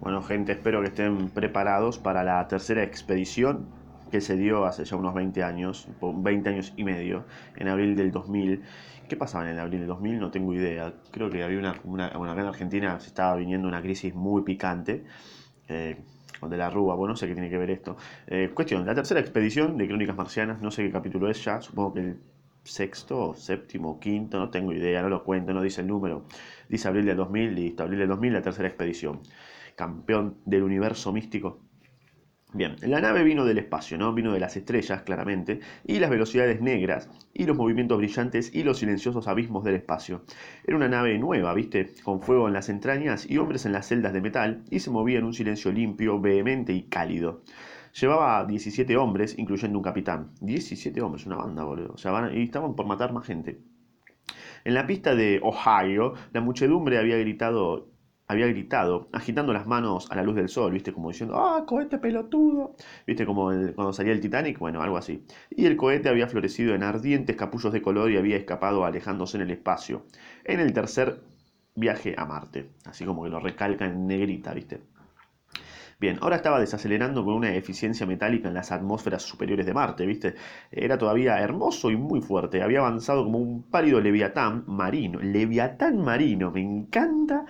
Bueno, gente, espero que estén preparados para la tercera expedición que se dio hace ya unos 20 años, 20 años y medio, en abril del 2000. ¿Qué pasaba en el abril del 2000? No tengo idea. Creo que había una, una bueno, acá en Argentina se estaba viniendo una crisis muy picante. Eh, de la Rúa, bueno, no sé qué tiene que ver esto. Eh, cuestión, la tercera expedición de Crónicas Marcianas, no sé qué capítulo es ya, supongo que el sexto, séptimo, quinto, no tengo idea, no lo cuento, no dice el número. Dice abril del 2000, listo, abril del 2000, la tercera expedición campeón del universo místico. Bien, la nave vino del espacio, ¿no? Vino de las estrellas, claramente, y las velocidades negras, y los movimientos brillantes y los silenciosos abismos del espacio. Era una nave nueva, ¿viste? Con fuego en las entrañas y hombres en las celdas de metal, y se movía en un silencio limpio, vehemente y cálido. Llevaba 17 hombres, incluyendo un capitán. 17 hombres, una banda, boludo. O sea, y estaban por matar más gente. En la pista de Ohio, la muchedumbre había gritado había gritado, agitando las manos a la luz del sol, ¿viste? Como diciendo, ¡ah, cohete pelotudo! ¿Viste? Como cuando salía el Titanic, bueno, algo así. Y el cohete había florecido en ardientes capullos de color y había escapado alejándose en el espacio, en el tercer viaje a Marte. Así como que lo recalca en negrita, ¿viste? Bien, ahora estaba desacelerando con una eficiencia metálica en las atmósferas superiores de Marte, ¿viste? Era todavía hermoso y muy fuerte. Había avanzado como un pálido leviatán marino. Leviatán marino, me encanta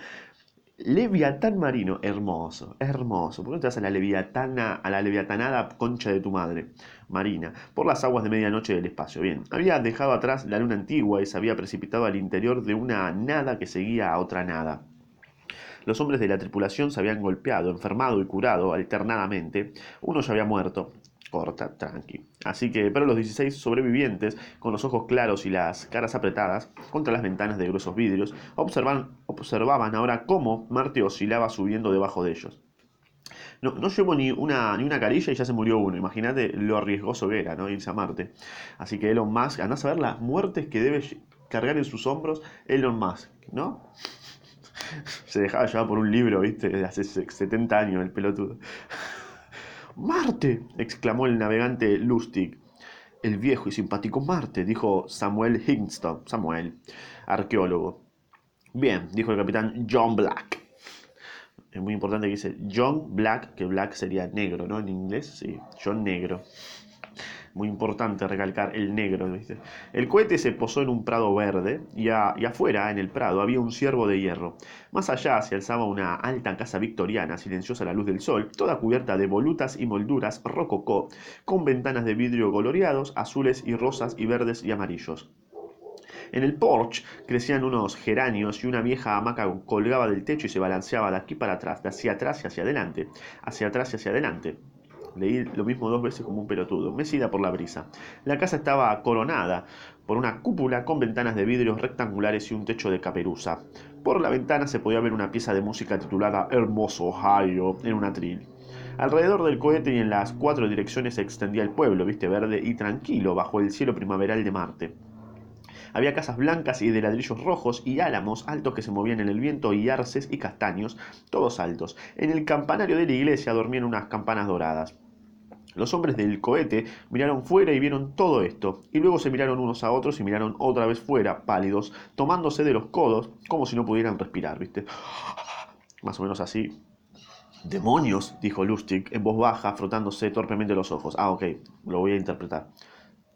Leviatán marino, hermoso, hermoso. ¿Por qué no te vas a la leviatana, a la leviatanada concha de tu madre? Marina, por las aguas de medianoche del espacio. Bien, había dejado atrás la luna antigua y se había precipitado al interior de una nada que seguía a otra nada. Los hombres de la tripulación se habían golpeado, enfermado y curado alternadamente. Uno ya había muerto, corta, tranqui. Así que, pero los 16 sobrevivientes, con los ojos claros y las caras apretadas contra las ventanas de gruesos vidrios, observan, observaban ahora cómo Marte oscilaba subiendo debajo de ellos. No, no llevo ni una, ni una carilla y ya se murió uno. Imagínate lo arriesgoso que era, ¿no? Irse a Marte. Así que Elon Musk, andás a ver las muertes que debe cargar en sus hombros Elon Musk, ¿no? Se dejaba llevar por un libro, ¿viste? De hace 70 años el pelotudo. Marte, exclamó el navegante Lustig. El viejo y simpático Marte, dijo Samuel Hingston, Samuel, arqueólogo. Bien, dijo el capitán John Black. Es muy importante que dice John Black, que Black sería negro, ¿no? En inglés, sí, John Negro muy importante recalcar el negro. El cohete se posó en un prado verde y, afuera, en el prado, había un ciervo de hierro. Más allá se alzaba una alta casa victoriana, silenciosa a la luz del sol, toda cubierta de volutas y molduras rococó, con ventanas de vidrio coloreados, azules y rosas y verdes y amarillos. En el porche crecían unos geranios y una vieja hamaca colgaba del techo y se balanceaba de aquí para atrás, de hacia atrás y hacia adelante, hacia atrás y hacia adelante. Leí lo mismo dos veces como un pelotudo, mecida por la brisa. La casa estaba coronada por una cúpula con ventanas de vidrios rectangulares y un techo de caperuza. Por la ventana se podía ver una pieza de música titulada Hermoso Ohio en un atril. Alrededor del cohete y en las cuatro direcciones se extendía el pueblo, viste verde y tranquilo, bajo el cielo primaveral de Marte. Había casas blancas y de ladrillos rojos y álamos altos que se movían en el viento y arces y castaños, todos altos. En el campanario de la iglesia dormían unas campanas doradas. Los hombres del cohete miraron fuera y vieron todo esto, y luego se miraron unos a otros y miraron otra vez fuera, pálidos, tomándose de los codos, como si no pudieran respirar, ¿viste? Más o menos así. Demonios, dijo Lustig en voz baja, frotándose torpemente los ojos. Ah, ok, lo voy a interpretar.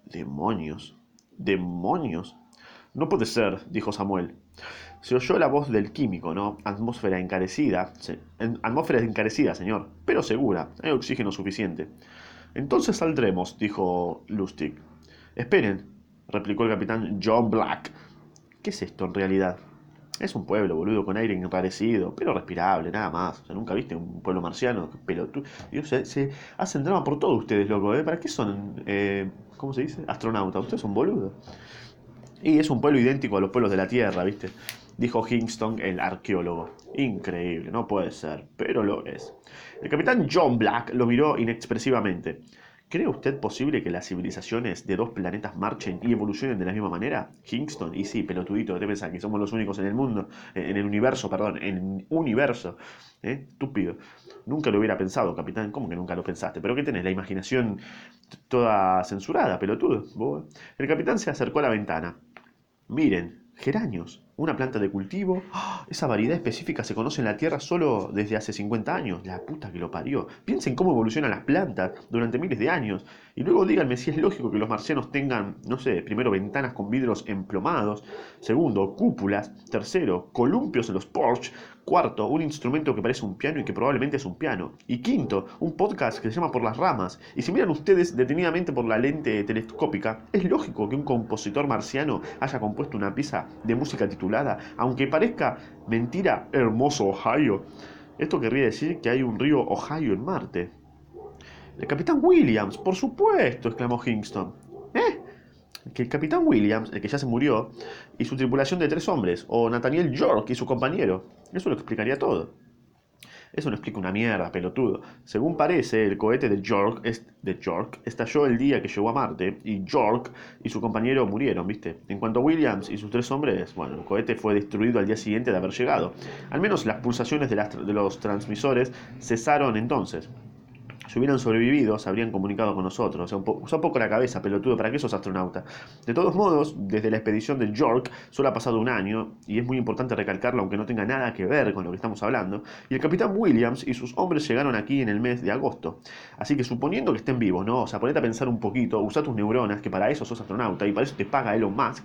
Demonios. Demonios. No puede ser, dijo Samuel. Se oyó la voz del químico, ¿no? Atmósfera encarecida. Atmósfera encarecida, señor, pero segura. Hay oxígeno suficiente. Entonces saldremos, dijo Lustig. Esperen, replicó el capitán John Black. ¿Qué es esto en realidad? Es un pueblo, boludo, con aire enrarecido, pero respirable, nada más. O sea, nunca viste un pueblo marciano, pero tú, se, se, hacen drama por todo ustedes, loco, ¿eh? ¿Para qué son, eh, cómo se dice? Astronautas. Ustedes son boludos. Y es un pueblo idéntico a los pueblos de la Tierra, ¿viste? Dijo Hingston, el arqueólogo. Increíble, no puede ser, pero lo es. El capitán John Black lo miró inexpresivamente. ¿Cree usted posible que las civilizaciones de dos planetas marchen y evolucionen de la misma manera? Kingston, y sí, pelotudito, te pensás que somos los únicos en el mundo, en el universo, perdón, en universo. ¿Eh? Estúpido. Nunca lo hubiera pensado, capitán. ¿Cómo que nunca lo pensaste? ¿Pero qué tenés? La imaginación toda censurada, pelotudo. El capitán se acercó a la ventana. Miren, geranios. Una planta de cultivo. ¡Ah! Esa variedad específica se conoce en la Tierra solo desde hace 50 años. La puta que lo parió. Piensen cómo evolucionan las plantas durante miles de años. Y luego díganme si es lógico que los marcianos tengan, no sé, primero ventanas con vidrios emplomados, segundo, cúpulas, tercero, columpios en los porch, cuarto, un instrumento que parece un piano y que probablemente es un piano, y quinto, un podcast que se llama Por las ramas. Y si miran ustedes detenidamente por la lente telescópica, es lógico que un compositor marciano haya compuesto una pieza de música titulada, aunque parezca mentira, Hermoso Ohio. Esto querría decir que hay un río Ohio en Marte. El capitán Williams, por supuesto, exclamó Kingston. ¿Eh? Que el capitán Williams, el que ya se murió, y su tripulación de tres hombres, o Nathaniel York y su compañero. Eso lo explicaría todo. Eso no explica una mierda, pelotudo. Según parece, el cohete de York, de estalló el día que llegó a Marte y York y su compañero murieron, ¿viste? En cuanto a Williams y sus tres hombres, bueno, el cohete fue destruido al día siguiente de haber llegado. Al menos las pulsaciones de los transmisores cesaron entonces. Si hubieran sobrevivido, se habrían comunicado con nosotros. O sea, usa un poco la cabeza, pelotudo, ¿para qué sos astronauta? De todos modos, desde la expedición de York solo ha pasado un año, y es muy importante recalcarlo aunque no tenga nada que ver con lo que estamos hablando, y el capitán Williams y sus hombres llegaron aquí en el mes de agosto. Así que suponiendo que estén vivos, ¿no? O sea, ponete a pensar un poquito, usa tus neuronas, que para eso sos astronauta, y para eso te paga Elon Musk,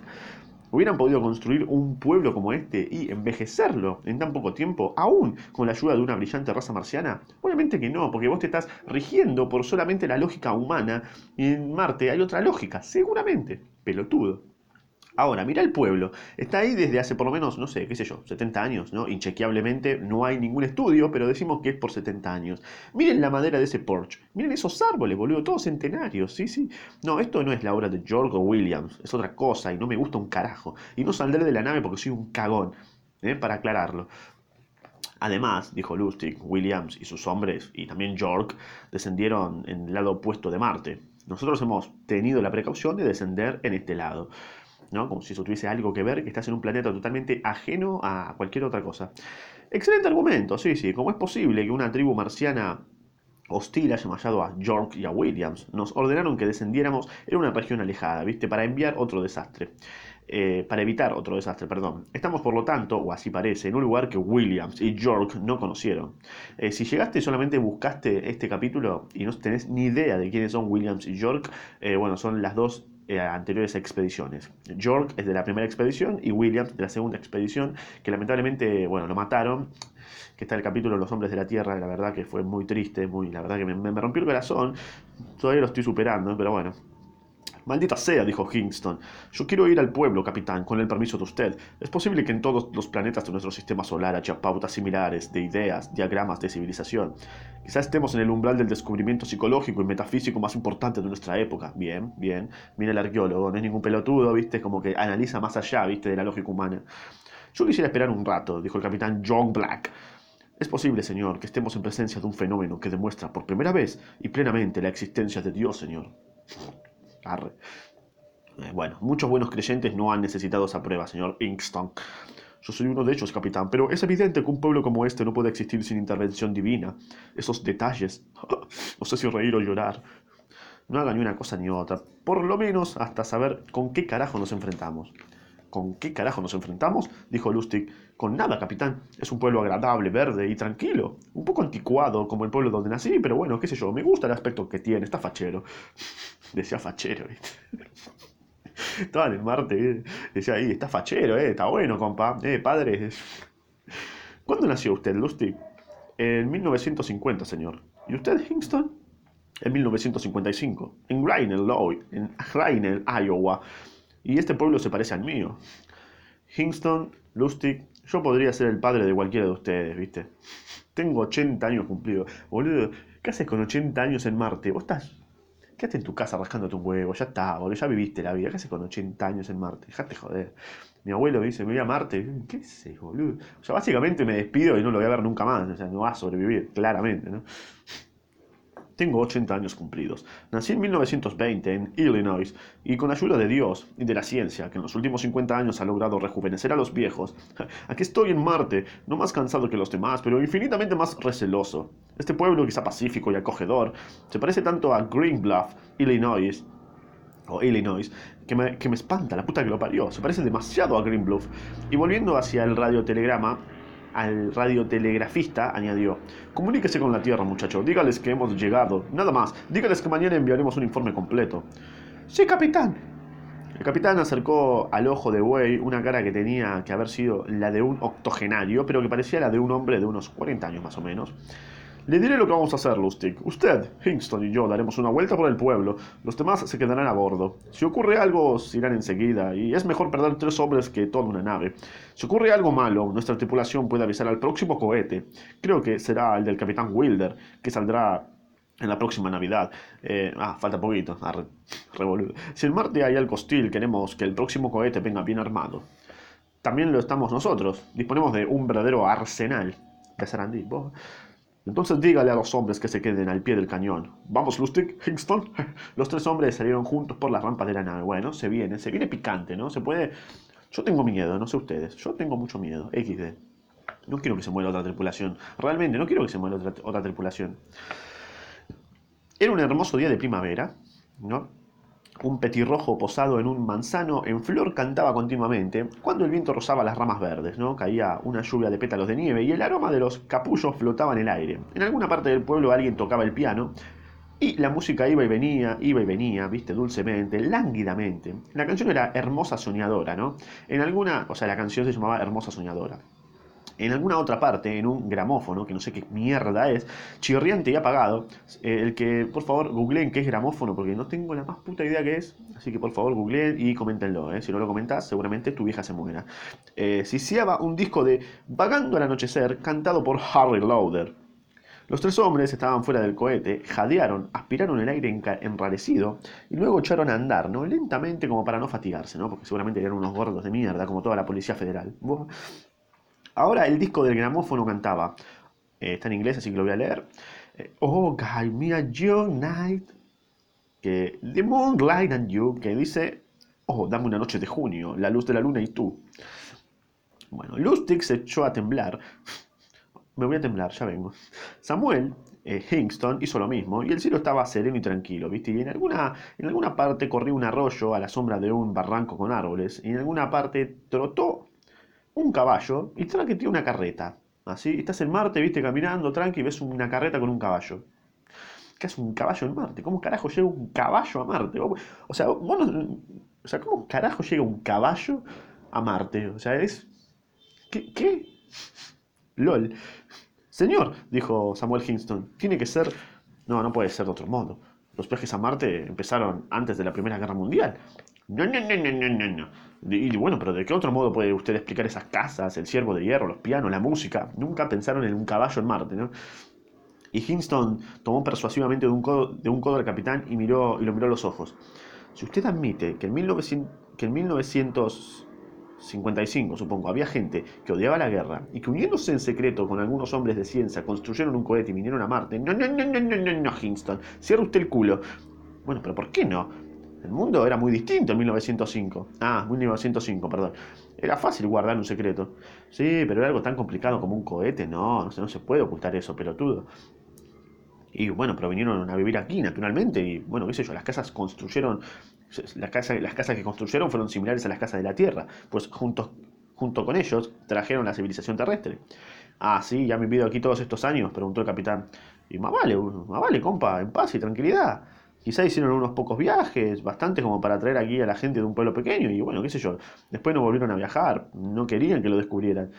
hubieran podido construir un pueblo como este y envejecerlo en tan poco tiempo, aún con la ayuda de una brillante raza marciana? Obviamente que no, porque vos te estás rigiendo por solamente la lógica humana y en Marte hay otra lógica, seguramente, pelotudo. Ahora, mira el pueblo. Está ahí desde hace por lo menos, no sé, qué sé yo, 70 años, ¿no? Inchequeablemente no hay ningún estudio, pero decimos que es por 70 años. Miren la madera de ese porch. Miren esos árboles, boludo, todos centenarios, sí, sí. No, esto no es la obra de George Williams, es otra cosa y no me gusta un carajo. Y no saldré de la nave porque soy un cagón, ¿eh? Para aclararlo. Además, dijo Lustig, Williams y sus hombres, y también York, descendieron en el lado opuesto de Marte. Nosotros hemos tenido la precaución de descender en este lado. ¿No? Como si eso tuviese algo que ver, que estás en un planeta totalmente ajeno a cualquier otra cosa. Excelente argumento, sí, sí. ¿Cómo es posible que una tribu marciana hostil haya llamado a York y a Williams? Nos ordenaron que descendiéramos en una región alejada, ¿viste? Para enviar otro desastre. Eh, para evitar otro desastre, perdón. Estamos, por lo tanto, o así parece, en un lugar que Williams y York no conocieron. Eh, si llegaste y solamente buscaste este capítulo y no tenés ni idea de quiénes son Williams y York, eh, bueno, son las dos eh, anteriores expediciones. York es de la primera expedición y Williams de la segunda expedición, que lamentablemente, bueno, lo mataron. Que está el capítulo Los hombres de la tierra, la verdad que fue muy triste, muy, la verdad que me, me rompió el corazón. Todavía lo estoy superando, pero bueno, Maldita sea, dijo Kingston. Yo quiero ir al pueblo, capitán, con el permiso de usted. Es posible que en todos los planetas de nuestro sistema solar haya pautas similares de ideas, diagramas de civilización. Quizá estemos en el umbral del descubrimiento psicológico y metafísico más importante de nuestra época. Bien, bien. Mira el arqueólogo, no es ningún pelotudo, ¿viste? Como que analiza más allá, ¿viste? De la lógica humana. Yo quisiera esperar un rato, dijo el capitán John Black. Es posible, señor, que estemos en presencia de un fenómeno que demuestra por primera vez y plenamente la existencia de Dios, señor. Eh, bueno, muchos buenos creyentes no han necesitado esa prueba, señor Inkston. Yo soy uno de ellos, capitán, pero es evidente que un pueblo como este no puede existir sin intervención divina. Esos detalles. no sé si reír o llorar. No haga ni una cosa ni otra. Por lo menos hasta saber con qué carajo nos enfrentamos. ¿Con qué carajo nos enfrentamos? dijo Lustig. Con nada, capitán. Es un pueblo agradable, verde y tranquilo. Un poco anticuado, como el pueblo donde nací, pero bueno, qué sé yo, me gusta el aspecto que tiene, está fachero. Decía fachero, ¿viste? Estaba en el Marte, ¿eh? decía ahí, está fachero, ¿eh? Está bueno, compa. Eh, padre. ¿Cuándo nació usted, Lustig? En 1950, señor. ¿Y usted, Kingston? En 1955, en Rainer, en Rainer, Iowa. Y este pueblo se parece al mío. Hingston, Lustig, yo podría ser el padre de cualquiera de ustedes, ¿viste? Tengo 80 años cumplidos. Boludo, ¿qué haces con 80 años en Marte? Vos estás... Quédate en tu casa rascándote un huevo, ya está, boludo, ya viviste la vida. ¿Qué haces con 80 años en Marte? Dejate joder. Mi abuelo me dice, me voy a Marte. ¿Qué sé, boludo? O sea, básicamente me despido y no lo voy a ver nunca más. O sea, no va a sobrevivir, claramente, ¿no? Tengo 80 años cumplidos. Nací en 1920 en Illinois y con ayuda de Dios y de la ciencia, que en los últimos 50 años ha logrado rejuvenecer a los viejos, aquí estoy en Marte, no más cansado que los demás, pero infinitamente más receloso. Este pueblo, quizá pacífico y acogedor, se parece tanto a Green Bluff, Illinois, o Illinois, que me, que me espanta, la puta que lo parió. Se parece demasiado a Green Bluff. Y volviendo hacia el radiotelegrama, al radiotelegrafista añadió, comuníquese con la Tierra, muchacho, dígales que hemos llegado, nada más, dígales que mañana enviaremos un informe completo. Sí, capitán. El capitán acercó al ojo de buey una cara que tenía que haber sido la de un octogenario, pero que parecía la de un hombre de unos 40 años más o menos. Le diré lo que vamos a hacer, Lustig. Usted, Hingston y yo daremos una vuelta por el pueblo. Los demás se quedarán a bordo. Si ocurre algo, se irán enseguida, y es mejor perder tres hombres que toda una nave. Si ocurre algo malo, nuestra tripulación puede avisar al próximo cohete. Creo que será el del capitán Wilder, que saldrá en la próxima Navidad. Eh, ah, falta poquito. Ah, si en Marte hay algo hostil, queremos que el próximo cohete venga bien armado. También lo estamos nosotros. Disponemos de un verdadero arsenal. de Sarandí. Entonces dígale a los hombres que se queden al pie del cañón. Vamos, Lustig, Hingston. Los tres hombres salieron juntos por las rampas de la nave. Bueno, se viene, se viene picante, ¿no? Se puede... Yo tengo miedo, no sé ustedes. Yo tengo mucho miedo. XD. No quiero que se muera otra tripulación. Realmente, no quiero que se muera otra, otra tripulación. Era un hermoso día de primavera, ¿no? Un petirrojo posado en un manzano en flor cantaba continuamente, cuando el viento rozaba las ramas verdes, ¿no? Caía una lluvia de pétalos de nieve y el aroma de los capullos flotaba en el aire. En alguna parte del pueblo alguien tocaba el piano y la música iba y venía, iba y venía, viste, dulcemente, lánguidamente. La canción era Hermosa Soñadora, ¿no? En alguna, o sea, la canción se llamaba Hermosa Soñadora en alguna otra parte, en un gramófono, que no sé qué mierda es, chirriante y apagado, eh, el que por favor googleen qué es gramófono, porque no tengo la más puta idea qué es, así que por favor googleen y coméntenlo, eh. si no lo comentas seguramente tu vieja se muera. Eh, un disco de Vagando al anochecer, cantado por Harry Lauder. Los tres hombres estaban fuera del cohete, jadearon, aspiraron el aire enrarecido y luego echaron a andar, ¿no? Lentamente como para no fatigarse, ¿no? Porque seguramente eran unos gordos de mierda, como toda la policía federal. Ahora el disco del gramófono cantaba, eh, está en inglés así que lo voy a leer. Eh, oh, God, me a night, que The Moonlight and You, que dice, oh, dame una noche de junio, la luz de la luna y tú. Bueno, Lustig se echó a temblar. Me voy a temblar, ya vengo. Samuel eh, Hingston hizo lo mismo y el cielo estaba sereno y tranquilo, ¿viste? Y en alguna, en alguna parte corrió un arroyo a la sombra de un barranco con árboles y en alguna parte trotó un caballo y tranqui tiene una carreta. Así, estás en Marte, viste, caminando, tranqui, y ves una carreta con un caballo. ¿Qué hace un caballo en Marte? ¿Cómo carajo llega un caballo a Marte? O sea, o sea, ¿cómo carajo llega un caballo a Marte? O sea, es... ¿Qué? ¿Qué? LOL. Señor, dijo Samuel Hinston, tiene que ser... No, no puede ser de otro modo. Los viajes a Marte empezaron antes de la Primera Guerra Mundial. No, no, no, no, no, no. Y bueno, pero ¿de qué otro modo puede usted explicar esas casas, el ciervo de hierro, los pianos, la música? Nunca pensaron en un caballo en Marte, ¿no? Y Hinston tomó persuasivamente de un codo, de un codo al capitán y, miró, y lo miró a los ojos. Si usted admite que en, 1900, que en 1955, supongo, había gente que odiaba la guerra y que uniéndose en secreto con algunos hombres de ciencia construyeron un cohete y vinieron a Marte. No, no, no, no, no, no, no, Hinston. Cierra usted el culo. Bueno, pero ¿por qué no? El mundo era muy distinto en 1905. Ah, 1905, perdón. Era fácil guardar un secreto. Sí, pero era algo tan complicado como un cohete. No, no se, no se puede ocultar eso, pelotudo. Y bueno, pero vinieron a vivir aquí, naturalmente. Y bueno, qué sé yo, las casas construyeron. Las casas, las casas que construyeron fueron similares a las casas de la Tierra. Pues junto, con ellos trajeron la civilización terrestre. Ah, sí, ya me vivido aquí todos estos años, preguntó el capitán. Y más vale, más vale, compa, en paz y tranquilidad. Quizá hicieron unos pocos viajes, bastante como para traer aquí a la gente de un pueblo pequeño, y bueno, qué sé yo. Después no volvieron a viajar, no querían que lo descubrieran.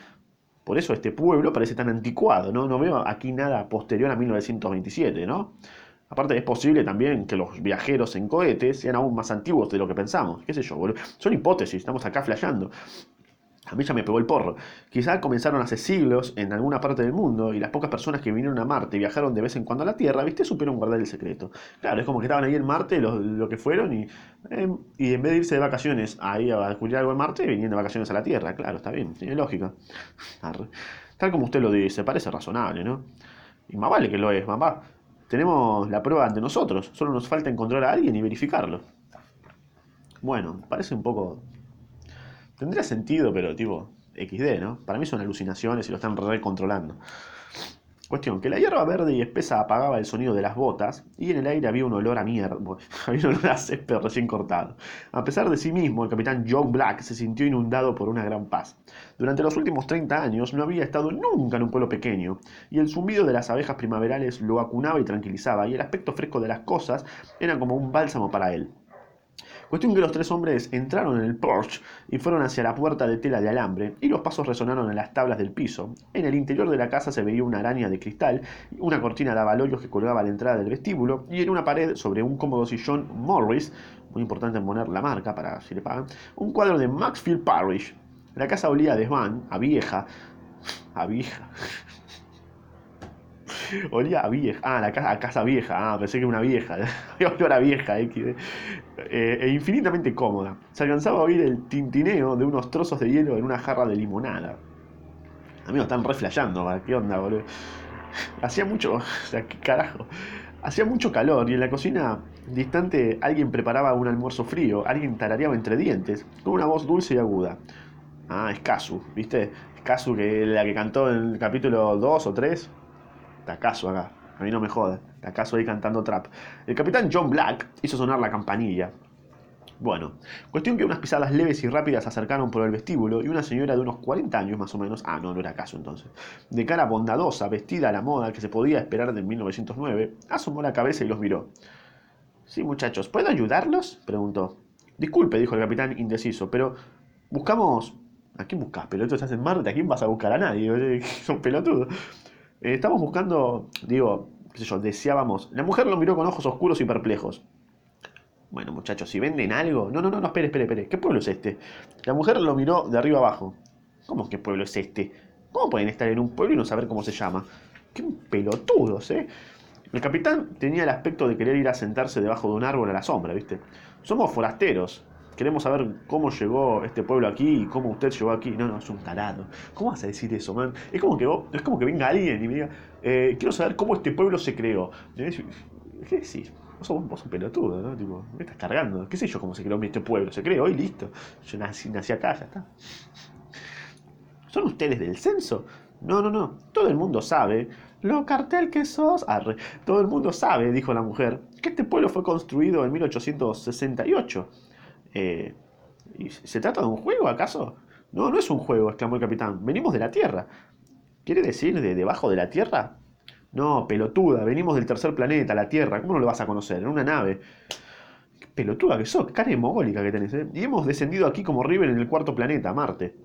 Por eso este pueblo parece tan anticuado, ¿no? No veo aquí nada posterior a 1927, ¿no? Aparte es posible también que los viajeros en cohetes sean aún más antiguos de lo que pensamos. ¿Qué sé yo? Son hipótesis, estamos acá flasheando. A mí ya me pegó el porro. Quizá comenzaron hace siglos en alguna parte del mundo y las pocas personas que vinieron a Marte y viajaron de vez en cuando a la Tierra, ¿viste? Supieron guardar el secreto. Claro, es como que estaban ahí en Marte lo, que fueron y, em, y en vez de irse de vacaciones ahí a descubrir algo en Marte, venían de vacaciones a la Tierra. Claro, está bien, tiene lógica. Tal como usted lo dice, parece razonable, ¿no? Y más vale que lo es, mamá. Tenemos la prueba ante nosotros, solo nos falta encontrar a alguien y verificarlo. Bueno, parece un poco Tendría sentido, pero tipo XD, ¿no? Para mí son alucinaciones y lo están recontrolando. Cuestión, que la hierba verde y espesa apagaba el sonido de las botas y en el aire había un olor a mierda, había un olor a césped recién cortado. A pesar de sí mismo, el capitán John Black se sintió inundado por una gran paz. Durante los últimos 30 años no había estado nunca en un pueblo pequeño, y el zumbido de las abejas primaverales lo acunaba y tranquilizaba, y el aspecto fresco de las cosas era como un bálsamo para él. Cuestión que los tres hombres entraron en el porche y fueron hacia la puerta de tela de alambre, y los pasos resonaron en las tablas del piso. En el interior de la casa se veía una araña de cristal, una cortina de abalorios que colgaba a la entrada del vestíbulo, y en una pared, sobre un cómodo sillón Morris, muy importante poner la marca para si le pagan, un cuadro de Maxfield Parrish. La casa olía a desván, a vieja, a vieja. Olía a vieja. Ah, la casa, a casa vieja. Ah, pensé que era una vieja. Olor a vieja, eh, e infinitamente cómoda. Se alcanzaba a oír el tintineo de unos trozos de hielo en una jarra de limonada. Amigos, están reflejando, ¿qué onda, boludo? Hacía mucho, o sea, qué carajo. Hacía mucho calor y en la cocina distante alguien preparaba un almuerzo frío, alguien tarareaba entre dientes, con una voz dulce y aguda. Ah, es ¿viste? Es Kazu, que la que cantó en el capítulo 2 o 3. Tacazo acá. A mí no me joda. Tacazo ahí cantando trap. El capitán John Black hizo sonar la campanilla. Bueno, cuestión que unas pisadas leves y rápidas acercaron por el vestíbulo y una señora de unos 40 años más o menos, ah, no, no era caso entonces, de cara bondadosa, vestida a la moda que se podía esperar de 1909, asomó la cabeza y los miró. Sí, muchachos, ¿puedo ayudarlos? preguntó. Disculpe, dijo el capitán indeciso, pero buscamos... ¿A quién buscas? Pelotudos hacen Marte, ¿a quién vas a buscar a nadie? Son pelotudos. Eh, estamos buscando, digo, qué sé yo, deseábamos. La mujer lo miró con ojos oscuros y perplejos. Bueno, muchachos, si venden algo. No, no, no, no, espere, espere, espere. ¿Qué pueblo es este? La mujer lo miró de arriba abajo. ¿Cómo qué pueblo es este? ¿Cómo pueden estar en un pueblo y no saber cómo se llama? ¡Qué pelotudos, eh! El capitán tenía el aspecto de querer ir a sentarse debajo de un árbol a la sombra, ¿viste? Somos forasteros. Queremos saber cómo llegó este pueblo aquí y cómo usted llegó aquí. No, no, es un tarado. ¿Cómo vas a decir eso, man? Es como que, vos, es como que venga alguien y me diga, eh, quiero saber cómo este pueblo se creó. ¿Qué decís? Vos sos, vos sos un pelotudo, ¿no? Tipo, me estás cargando. ¿Qué sé yo cómo se creó este pueblo? Se creó y listo. Yo nací, nací acá, ya está. ¿Son ustedes del censo? No, no, no. Todo el mundo sabe. Lo cartel que sos. Arre. Todo el mundo sabe, dijo la mujer, que este pueblo fue construido en 1868. Eh, ¿Se trata de un juego, acaso? No, no es un juego, exclamó el capitán. Venimos de la Tierra. ¿Quiere decir de debajo de la Tierra? No, pelotuda, venimos del tercer planeta, la Tierra. ¿Cómo no lo vas a conocer? En una nave. Pelotuda que sos, cara mogólica que tenés, ¿eh? Y hemos descendido aquí como River en el cuarto planeta, Marte.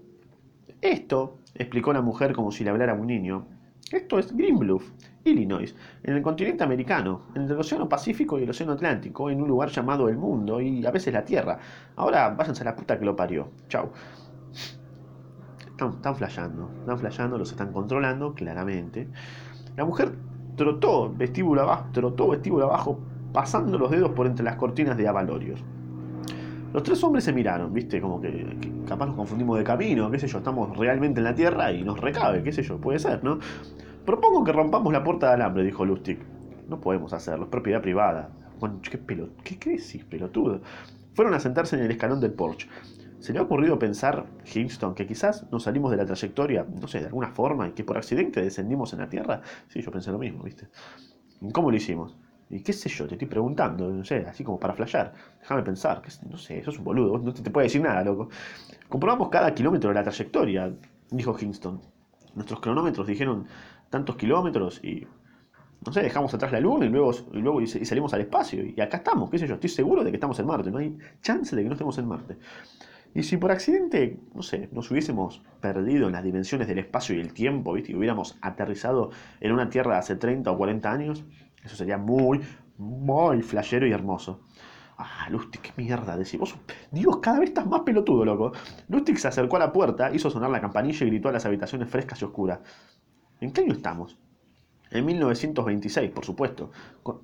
Esto, explicó la mujer como si le hablara a un niño, esto es Green Bluff, Illinois, en el continente americano, entre el Océano Pacífico y el Océano Atlántico, en un lugar llamado el mundo y a veces la Tierra. Ahora váyanse a la puta que lo parió. Chau. Están, están flasheando, están flasheando, los están controlando, claramente. La mujer trotó vestíbulo abajo, trotó vestíbulo abajo, pasando los dedos por entre las cortinas de avalorios. Los tres hombres se miraron, viste, como que, capaz nos confundimos de camino, qué sé yo, estamos realmente en la Tierra y nos recabe, qué sé yo, puede ser, ¿no? Propongo que rompamos la puerta de alambre, dijo Lustig. No podemos hacerlo, es propiedad privada. ¿qué, pelot ¿qué, decís, pelotudo? Fueron a sentarse en el escalón del porche. ¿Se le ha ocurrido pensar, Hinston, que quizás nos salimos de la trayectoria, no sé, de alguna forma, y que por accidente descendimos en la Tierra? Sí, yo pensé lo mismo, ¿viste? ¿Cómo lo hicimos? Y qué sé yo, te estoy preguntando, no sé, así como para flashear. Déjame pensar, que, no sé, eso es un boludo, no te, te puede decir nada, loco. Comprobamos cada kilómetro de la trayectoria, dijo Kingston. Nuestros cronómetros dijeron tantos kilómetros y, no sé, dejamos atrás la luna y luego, y luego y salimos al espacio. Y acá estamos, qué sé yo, estoy seguro de que estamos en Marte, no hay chance de que no estemos en Marte. Y si por accidente, no sé, nos hubiésemos perdido en las dimensiones del espacio y el tiempo, ¿viste? Y hubiéramos aterrizado en una Tierra hace 30 o 40 años, eso sería muy, muy flashero y hermoso. Ah, Lustig, qué mierda decimos. Dios, cada vez estás más pelotudo, loco. Lustig se acercó a la puerta, hizo sonar la campanilla y gritó a las habitaciones frescas y oscuras. ¿En qué año estamos? En 1926, por supuesto.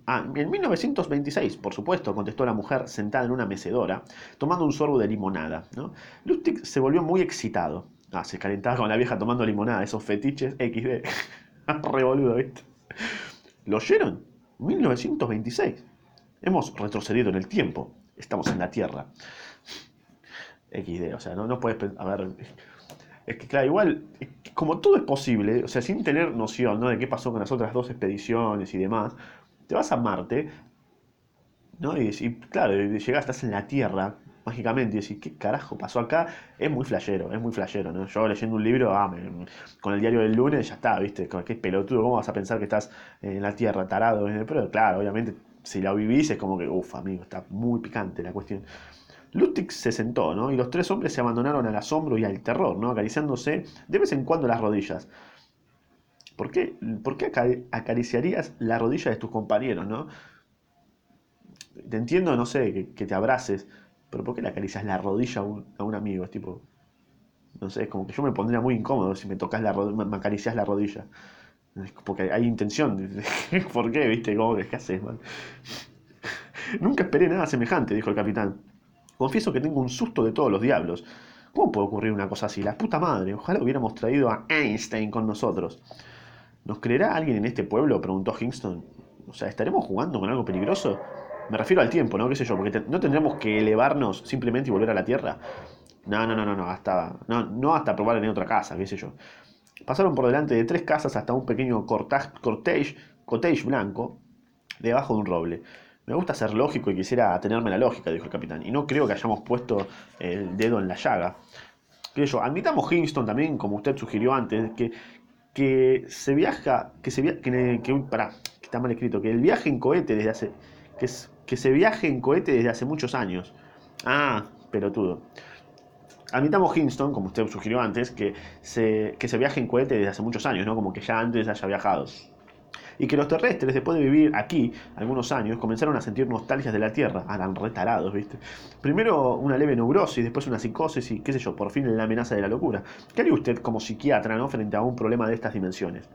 Ah, en 1926, por supuesto, contestó la mujer sentada en una mecedora, tomando un sorbo de limonada. ¿no? Lustig se volvió muy excitado. Ah, se calentaba con la vieja tomando limonada, esos fetiches XD. Revoludo, ¿viste? ¿Lo oyeron? 1926. Hemos retrocedido en el tiempo. Estamos en la Tierra. XD, o sea, no, no puedes... A ver... Es que, claro, igual, como todo es posible, o sea, sin tener noción ¿no? de qué pasó con las otras dos expediciones y demás, te vas a Marte, ¿no? Y, y claro, llegas, estás en la Tierra, mágicamente, y decís, ¿qué carajo pasó acá? Es muy flashero, es muy flashero, ¿no? Yo leyendo un libro, ah, con el diario del lunes ya está, ¿viste? Qué pelotudo, ¿cómo vas a pensar que estás en la Tierra, tarado? Pero claro, obviamente, si la vivís es como que, uff, amigo, está muy picante la cuestión. Lustig se sentó, ¿no? Y los tres hombres se abandonaron al asombro y al terror, ¿no? Acariciándose de vez en cuando las rodillas. ¿Por qué, ¿Por qué acariciarías la rodilla de tus compañeros, no? Te entiendo, no sé, que, te abraces, pero ¿por qué le acaricias la rodilla a un, a un, amigo? Es tipo, no sé, es como que yo me pondría muy incómodo si me tocas la me acaricias la rodilla. Porque hay intención. ¿Por qué? ¿Viste? ¿Cómo qué haces, man? Nunca esperé nada semejante, dijo el capitán. Confieso que tengo un susto de todos los diablos. ¿Cómo puede ocurrir una cosa así? La puta madre. Ojalá hubiéramos traído a Einstein con nosotros. ¿Nos creerá alguien en este pueblo? preguntó Kingston. O sea, ¿estaremos jugando con algo peligroso? Me refiero al tiempo, ¿no? ¿Qué sé yo? Porque no tendremos que elevarnos simplemente y volver a la Tierra. No, no, no, no, no, hasta, no, hasta probar en otra casa, qué sé yo. Pasaron por delante de tres casas hasta un pequeño cortage, blanco debajo de un roble. Me gusta ser lógico y quisiera tenerme la lógica, dijo el capitán. Y no creo que hayamos puesto el dedo en la llaga. Que yo, admitamos Kingston también, como usted sugirió antes, que, que se viaja, que se viaja, que, que, pará, que está mal escrito, que el viaje en cohete desde hace, que, que se viaje en cohete desde hace muchos años. Ah, pelotudo. Admitamos Kingston, como usted sugirió antes, que se, que se viaje en cohete desde hace muchos años, ¿no? Como que ya antes haya viajado y que los terrestres, después de vivir aquí algunos años, comenzaron a sentir nostalgias de la Tierra. Eran retarados, ¿viste? Primero una leve neurosis, después una psicosis y, qué sé yo, por fin la amenaza de la locura. ¿Qué haría usted como psiquiatra, ¿no? Frente a un problema de estas dimensiones?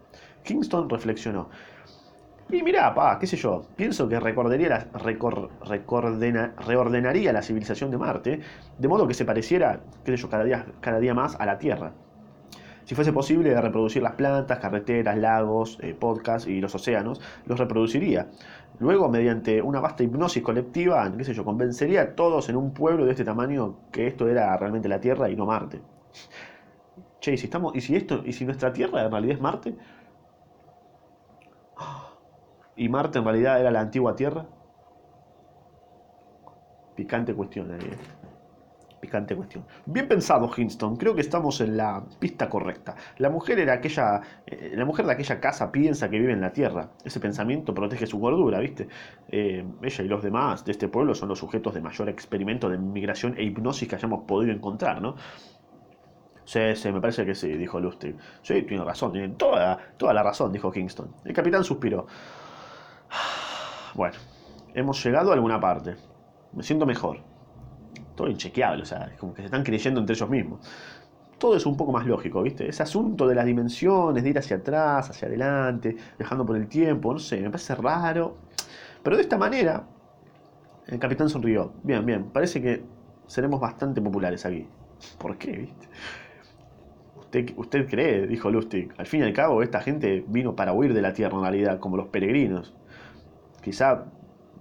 Kingston reflexionó. Y mirá, pa, qué sé yo, pienso que recordaría la, reordenaría la civilización de Marte, de modo que se pareciera, qué sé yo, cada día, más a la Tierra. Si fuese posible reproducir las plantas, carreteras, lagos, eh, podcasts y los océanos, los reproduciría. Luego, mediante una vasta hipnosis colectiva, qué sé yo, convencería a todos en un pueblo de este tamaño que esto era realmente la Tierra y no Marte. Che, ¿y si, estamos, y si, esto, y si nuestra Tierra en realidad es Marte? ¿Y Marte en realidad era la antigua Tierra? Picante cuestión ahí. ¿eh? Picante cuestión. Bien pensado, Hinston. Creo que estamos en la pista correcta. La mujer, era aquella, eh, la mujer de aquella casa piensa que vive en la tierra. Ese pensamiento protege su gordura, ¿viste? Eh, ella y los demás de este pueblo son los sujetos de mayor experimento de migración e hipnosis que hayamos podido encontrar, ¿no? Sí, sí, me parece que sí, dijo Lustig. Sí, tiene razón, tiene toda, toda la razón, dijo Kingston. El capitán suspiró. Bueno, hemos llegado a alguna parte. Me siento mejor todo inchequeable, o sea, es como que se están creyendo entre ellos mismos. Todo es un poco más lógico, ¿viste? Ese asunto de las dimensiones, de ir hacia atrás, hacia adelante, viajando por el tiempo, no sé, me parece raro. Pero de esta manera, el capitán sonrió. Bien, bien, parece que seremos bastante populares aquí. ¿Por qué, viste? Usted, usted cree, dijo Lustig. Al fin y al cabo, esta gente vino para huir de la tierra en realidad, como los peregrinos. Quizá,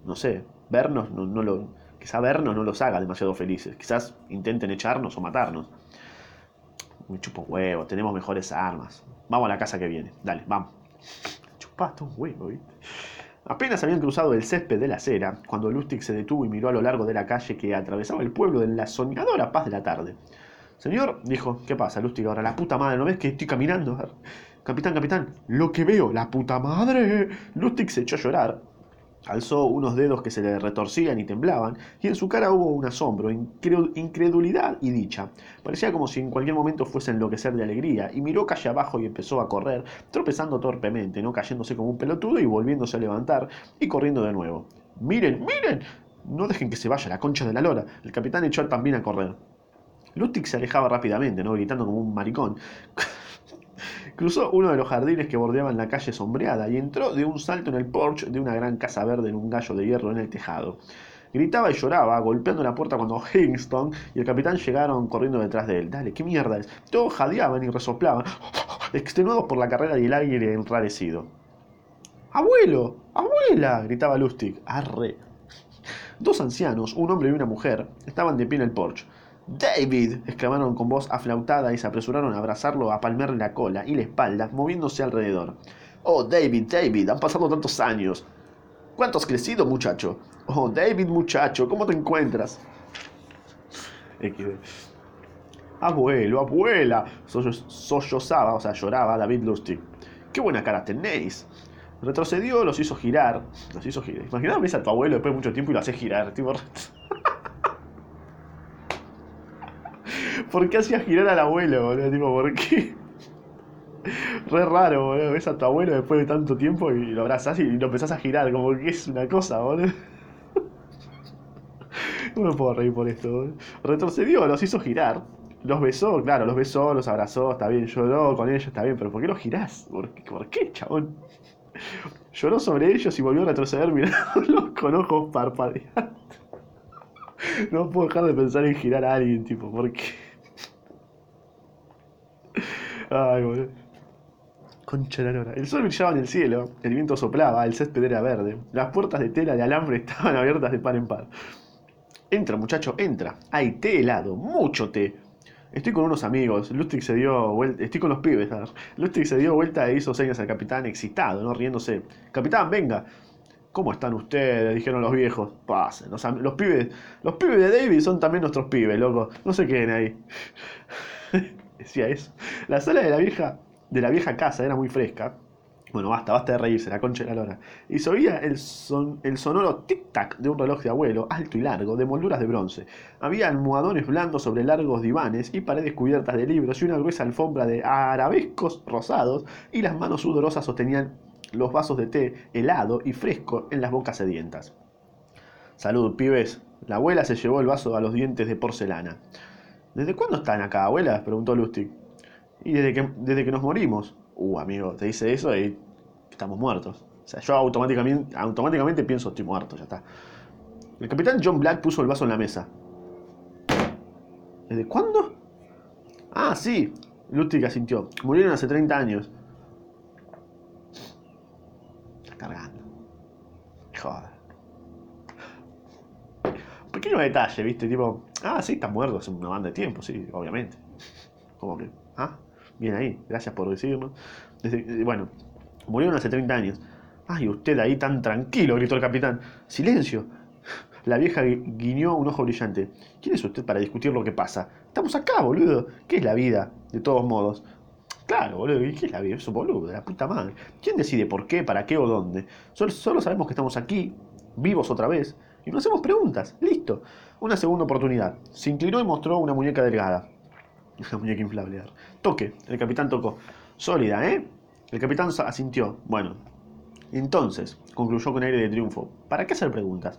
no sé, vernos no, no lo, quizá vernos no los haga demasiado felices. Quizás intenten echarnos o matarnos. Me chupo huevo, tenemos mejores armas. Vamos a la casa que viene. Dale, vamos. Chupaste un huevo, ¿viste? Apenas habían cruzado el césped de la acera, cuando Lustig se detuvo y miró a lo largo de la calle que atravesaba el pueblo en la soñadora paz de la tarde. Señor, dijo, ¿qué pasa, Lustig? Ahora, la puta madre, ¿no ves que estoy caminando? Capitán, capitán, lo que veo, la puta madre. Lustig se echó a llorar Alzó unos dedos que se le retorcían y temblaban, y en su cara hubo un asombro, incredulidad y dicha. Parecía como si en cualquier momento fuese a enloquecer de alegría, y miró calle abajo y empezó a correr, tropezando torpemente, no cayéndose como un pelotudo y volviéndose a levantar, y corriendo de nuevo. ¡Miren, miren! No dejen que se vaya la concha de la lora. El capitán echó también a correr. Lustig se alejaba rápidamente, ¿no? gritando como un maricón. Cruzó uno de los jardines que bordeaban la calle sombreada y entró de un salto en el porche de una gran casa verde en un gallo de hierro en el tejado. Gritaba y lloraba, golpeando la puerta cuando Hingston y el capitán llegaron corriendo detrás de él. Dale, ¿qué mierda es? Todos jadeaban y resoplaban, extenuados por la carrera y el aire enrarecido. ¡Abuelo! ¡Abuela! gritaba Lustig. ¡Arre! Dos ancianos, un hombre y una mujer, estaban de pie en el porche. David, exclamaron con voz aflautada y se apresuraron a abrazarlo, a palmarle la cola y la espalda, moviéndose alrededor. Oh, David, David, han pasado tantos años. ¿Cuánto has crecido, muchacho? Oh, David, muchacho, ¿cómo te encuentras? Abuelo, abuela, sollozaba, o sea, lloraba David Lustig. ¡Qué buena cara tenéis! Retrocedió, los hizo girar. Los hizo girar. Imagínate, ves a tu abuelo después de mucho tiempo y lo haces girar. Tipo... ¿Por qué hacías girar al abuelo, boludo? Tipo, ¿por qué? Re raro, boludo. Ves a tu abuelo después de tanto tiempo y lo abrazás y lo empezás a girar. Como que es una cosa, boludo. No puedo reír por esto, boludo. Retrocedió, los hizo girar. Los besó, claro, los besó, los abrazó, está bien, lloró con ellos, está bien, pero ¿por qué los girás? ¿Por qué, ¿Por qué chabón? Lloró sobre ellos y volvió a retroceder mirándolos con ojos parpadeantes. No puedo dejar de pensar en girar a alguien, tipo, ¿por qué? Ay, boludo. Concha de la lora. El sol brillaba en el cielo, el viento soplaba, el césped era verde, las puertas de tela de alambre estaban abiertas de par en par. Entra, muchacho, entra. Hay té helado, mucho té. Estoy con unos amigos. Lustig se dio vuelta. Estoy con los pibes. Lustig se dio vuelta e hizo señas al capitán, excitado, ¿no? Riéndose. Capitán, venga. ¿Cómo están ustedes? Dijeron los viejos. Pasen. Los, los pibes. Los pibes de David son también nuestros pibes, loco. No se queden ahí. Decía eso. La sala de la vieja. De la vieja casa era muy fresca. Bueno, basta, basta de reírse, la concha de la lora. Y se oía el, son, el sonoro tic-tac de un reloj de abuelo, alto y largo, de molduras de bronce. Había almohadones blandos sobre largos divanes y paredes cubiertas de libros y una gruesa alfombra de arabescos rosados y las manos sudorosas sostenían los vasos de té helado y fresco en las bocas sedientas. Salud, pibes. La abuela se llevó el vaso a los dientes de porcelana. ¿Desde cuándo están acá, abuela? preguntó Lustig. Y desde que, desde que nos morimos uh, amigo, te dice eso y estamos muertos. O sea, yo automáticamente, automáticamente pienso, estoy muerto, ya está. El capitán John Black puso el vaso en la mesa. ¿Desde cuándo? Ah, sí. Lustig asintió. Murieron hace 30 años. Está cargando. Joder. Pequeño detalle, ¿viste? Tipo, ah, sí, está muerto hace una banda de tiempo, sí, obviamente. ¿Cómo que? ¿Ah? Bien ahí, gracias por decirlo. Eh, bueno, murieron hace 30 años. ¡Ay, usted ahí tan tranquilo! gritó el capitán. ¡Silencio! La vieja guiñó un ojo brillante. ¿Quién es usted para discutir lo que pasa? Estamos acá, boludo. ¿Qué es la vida? De todos modos. Claro, boludo. ¿Qué es la vida? Eso, boludo, la puta madre. ¿Quién decide por qué, para qué o dónde? Solo, solo sabemos que estamos aquí, vivos otra vez, y nos hacemos preguntas. Listo. Una segunda oportunidad. Se inclinó y mostró una muñeca delgada. Una muñeca inflable. Toque. El capitán tocó. Sólida, ¿eh? El capitán asintió. Bueno. Entonces, concluyó con aire de triunfo. ¿Para qué hacer preguntas?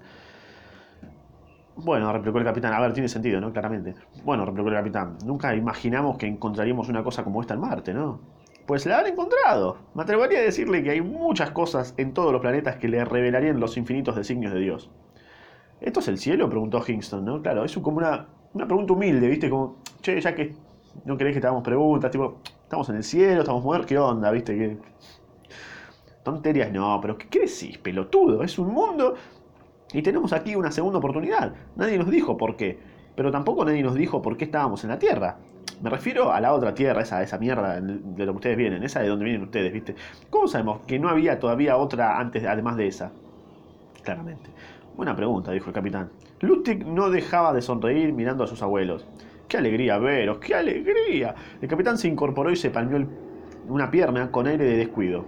Bueno, replicó el capitán. A ver, tiene sentido, ¿no? Claramente. Bueno, replicó el capitán. Nunca imaginamos que encontraríamos una cosa como esta en Marte, ¿no? Pues la han encontrado. Me atrevería a decirle que hay muchas cosas en todos los planetas que le revelarían los infinitos designios de Dios. ¿Esto es el cielo? preguntó Hingston, ¿no? Claro, es como una, una pregunta humilde, ¿viste? Como, che, ya que no querés que te hagamos preguntas, tipo, estamos en el cielo, estamos muertos, ¿qué onda? ¿Viste? ¿Qué? Tonterías, no, pero ¿qué, decís, pelotudo? Es un mundo y tenemos aquí una segunda oportunidad. Nadie nos dijo por qué, pero tampoco nadie nos dijo por qué estábamos en la Tierra. Me refiero a la otra Tierra, esa, esa mierda de lo que ustedes vienen, esa de donde vienen ustedes, ¿viste? ¿Cómo sabemos que no había todavía otra antes, además de esa? Claramente. Buena pregunta, dijo el capitán. Lustig no dejaba de sonreír mirando a sus abuelos. ¡Qué alegría veros! ¡Qué alegría! El capitán se incorporó y se palmió una pierna con aire de descuido.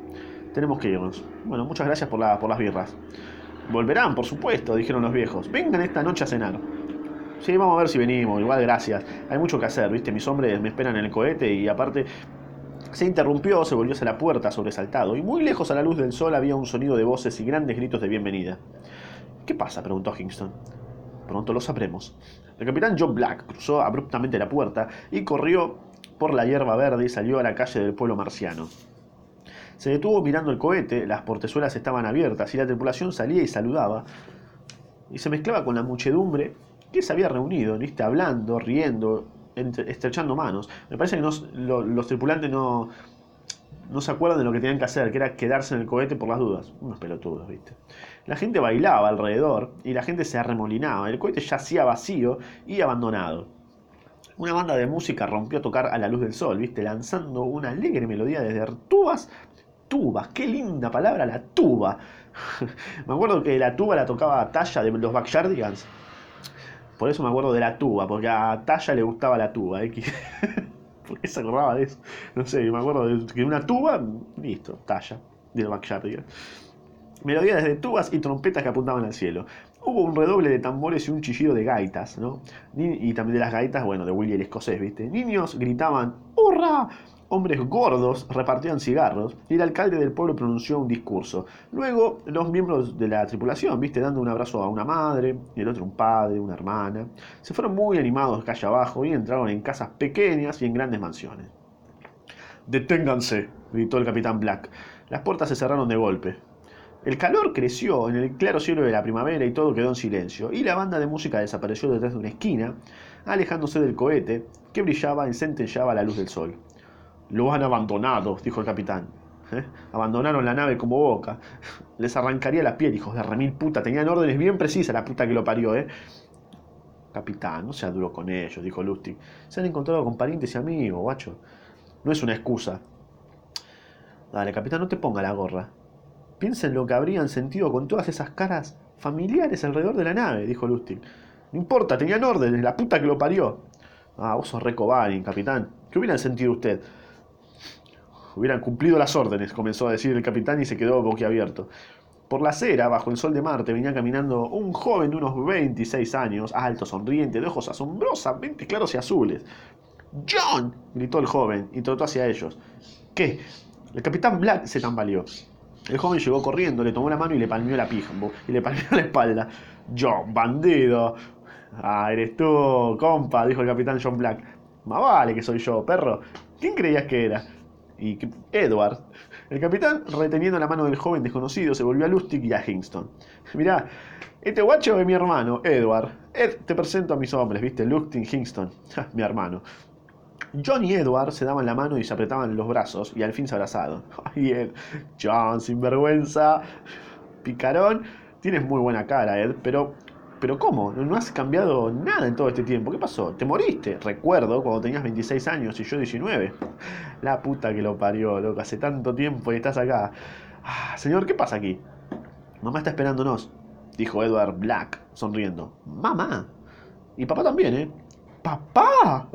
Tenemos que irnos. Bueno, muchas gracias por, por las birras. Volverán, por supuesto, dijeron los viejos. Vengan esta noche a cenar. Sí, vamos a ver si venimos. Igual gracias. Hay mucho que hacer, ¿viste? Mis hombres me esperan en el cohete y aparte... Se interrumpió, se volvió hacia la puerta sobresaltado, y muy lejos a la luz del sol había un sonido de voces y grandes gritos de bienvenida. ¿Qué pasa? preguntó Kingston. Pronto lo sabremos. El capitán John Black cruzó abruptamente la puerta y corrió por la hierba verde y salió a la calle del pueblo marciano. Se detuvo mirando el cohete, las portezuelas estaban abiertas y la tripulación salía y saludaba, y se mezclaba con la muchedumbre que se había reunido, ¿viste? hablando, riendo, estrechando manos. Me parece que los tripulantes no, no se acuerdan de lo que tenían que hacer, que era quedarse en el cohete por las dudas. Unos pelotudos, ¿viste? La gente bailaba alrededor y la gente se arremolinaba. El cohete yacía vacío y abandonado. una banda de música rompió a tocar a la luz del sol, ¿viste? Lanzando una alegre melodía desde tubas. Tubas, qué linda palabra la tuba. me acuerdo que la tuba la tocaba Talla de los Backyardigans. Por eso me acuerdo de la tuba, porque a Talla le gustaba la tuba. ¿eh? ¿Por qué se acordaba de eso? No sé, me acuerdo de que una tuba, listo, Talla, de los Backyardigans. Melodía desde tubas y trompetas que apuntaban al cielo hubo un redoble de tambores y un chillido de gaitas, ¿no? Y también de las gaitas, bueno, de Willy el escocés, ¿viste? Niños gritaban ¡Hurra! Hombres gordos repartían cigarros y el alcalde del pueblo pronunció un discurso. Luego, los miembros de la tripulación, viste, dando un abrazo a una madre y el otro un padre, una hermana, se fueron muy animados calle abajo y entraron en casas pequeñas y en grandes mansiones. Deténganse, gritó el capitán Black. Las puertas se cerraron de golpe. El calor creció en el claro cielo de la primavera y todo quedó en silencio, y la banda de música desapareció detrás de una esquina, alejándose del cohete que brillaba y centellaba la luz del sol. Lo han abandonado, dijo el capitán. ¿Eh? Abandonaron la nave como boca. Les arrancaría la piel, hijos de remil puta. Tenían órdenes bien precisas la puta que lo parió, ¿eh? Capitán, no sea duro con ellos, dijo Lustig. Se han encontrado con parientes y amigos, guacho. No es una excusa. Dale, capitán, no te ponga la gorra. Piensen lo que habrían sentido con todas esas caras familiares alrededor de la nave, dijo Lustig. No importa, tenían órdenes, la puta que lo parió. Ah, vos sos capitán. ¿Qué hubieran sentido usted? Hubieran cumplido las órdenes, comenzó a decir el capitán y se quedó boquiabierto. Por la acera, bajo el sol de Marte, venía caminando un joven de unos 26 años, alto, sonriente, de ojos asombrosamente claros y azules. ¡John! gritó el joven y trotó hacia ellos. ¿Qué? El capitán Black se tambaleó. El joven llegó corriendo, le tomó la mano y le palmeó la pija, y le palmeó la espalda. John, bandido. Ah, eres tú, compa, dijo el capitán John Black. Más vale que soy yo, perro. ¿Quién creías que era? Y Edward. El capitán, reteniendo la mano del joven desconocido, se volvió a Lustig y a Hingston. Mirá, este guacho es mi hermano, Edward. Ed, te presento a mis hombres, ¿viste? Lustig, Hingston. mi hermano. John y Edward se daban la mano y se apretaban los brazos y al fin se abrazaron. Ay, Ed, John, sinvergüenza, picarón. Tienes muy buena cara, Ed, pero pero ¿cómo? No has cambiado nada en todo este tiempo. ¿Qué pasó? ¿Te moriste? Recuerdo cuando tenías 26 años y yo 19. La puta que lo parió, loco. Hace tanto tiempo y estás acá. Ah, señor, ¿qué pasa aquí? Mamá está esperándonos, dijo Edward Black, sonriendo. Mamá. Y papá también, ¿eh? ¡Papá!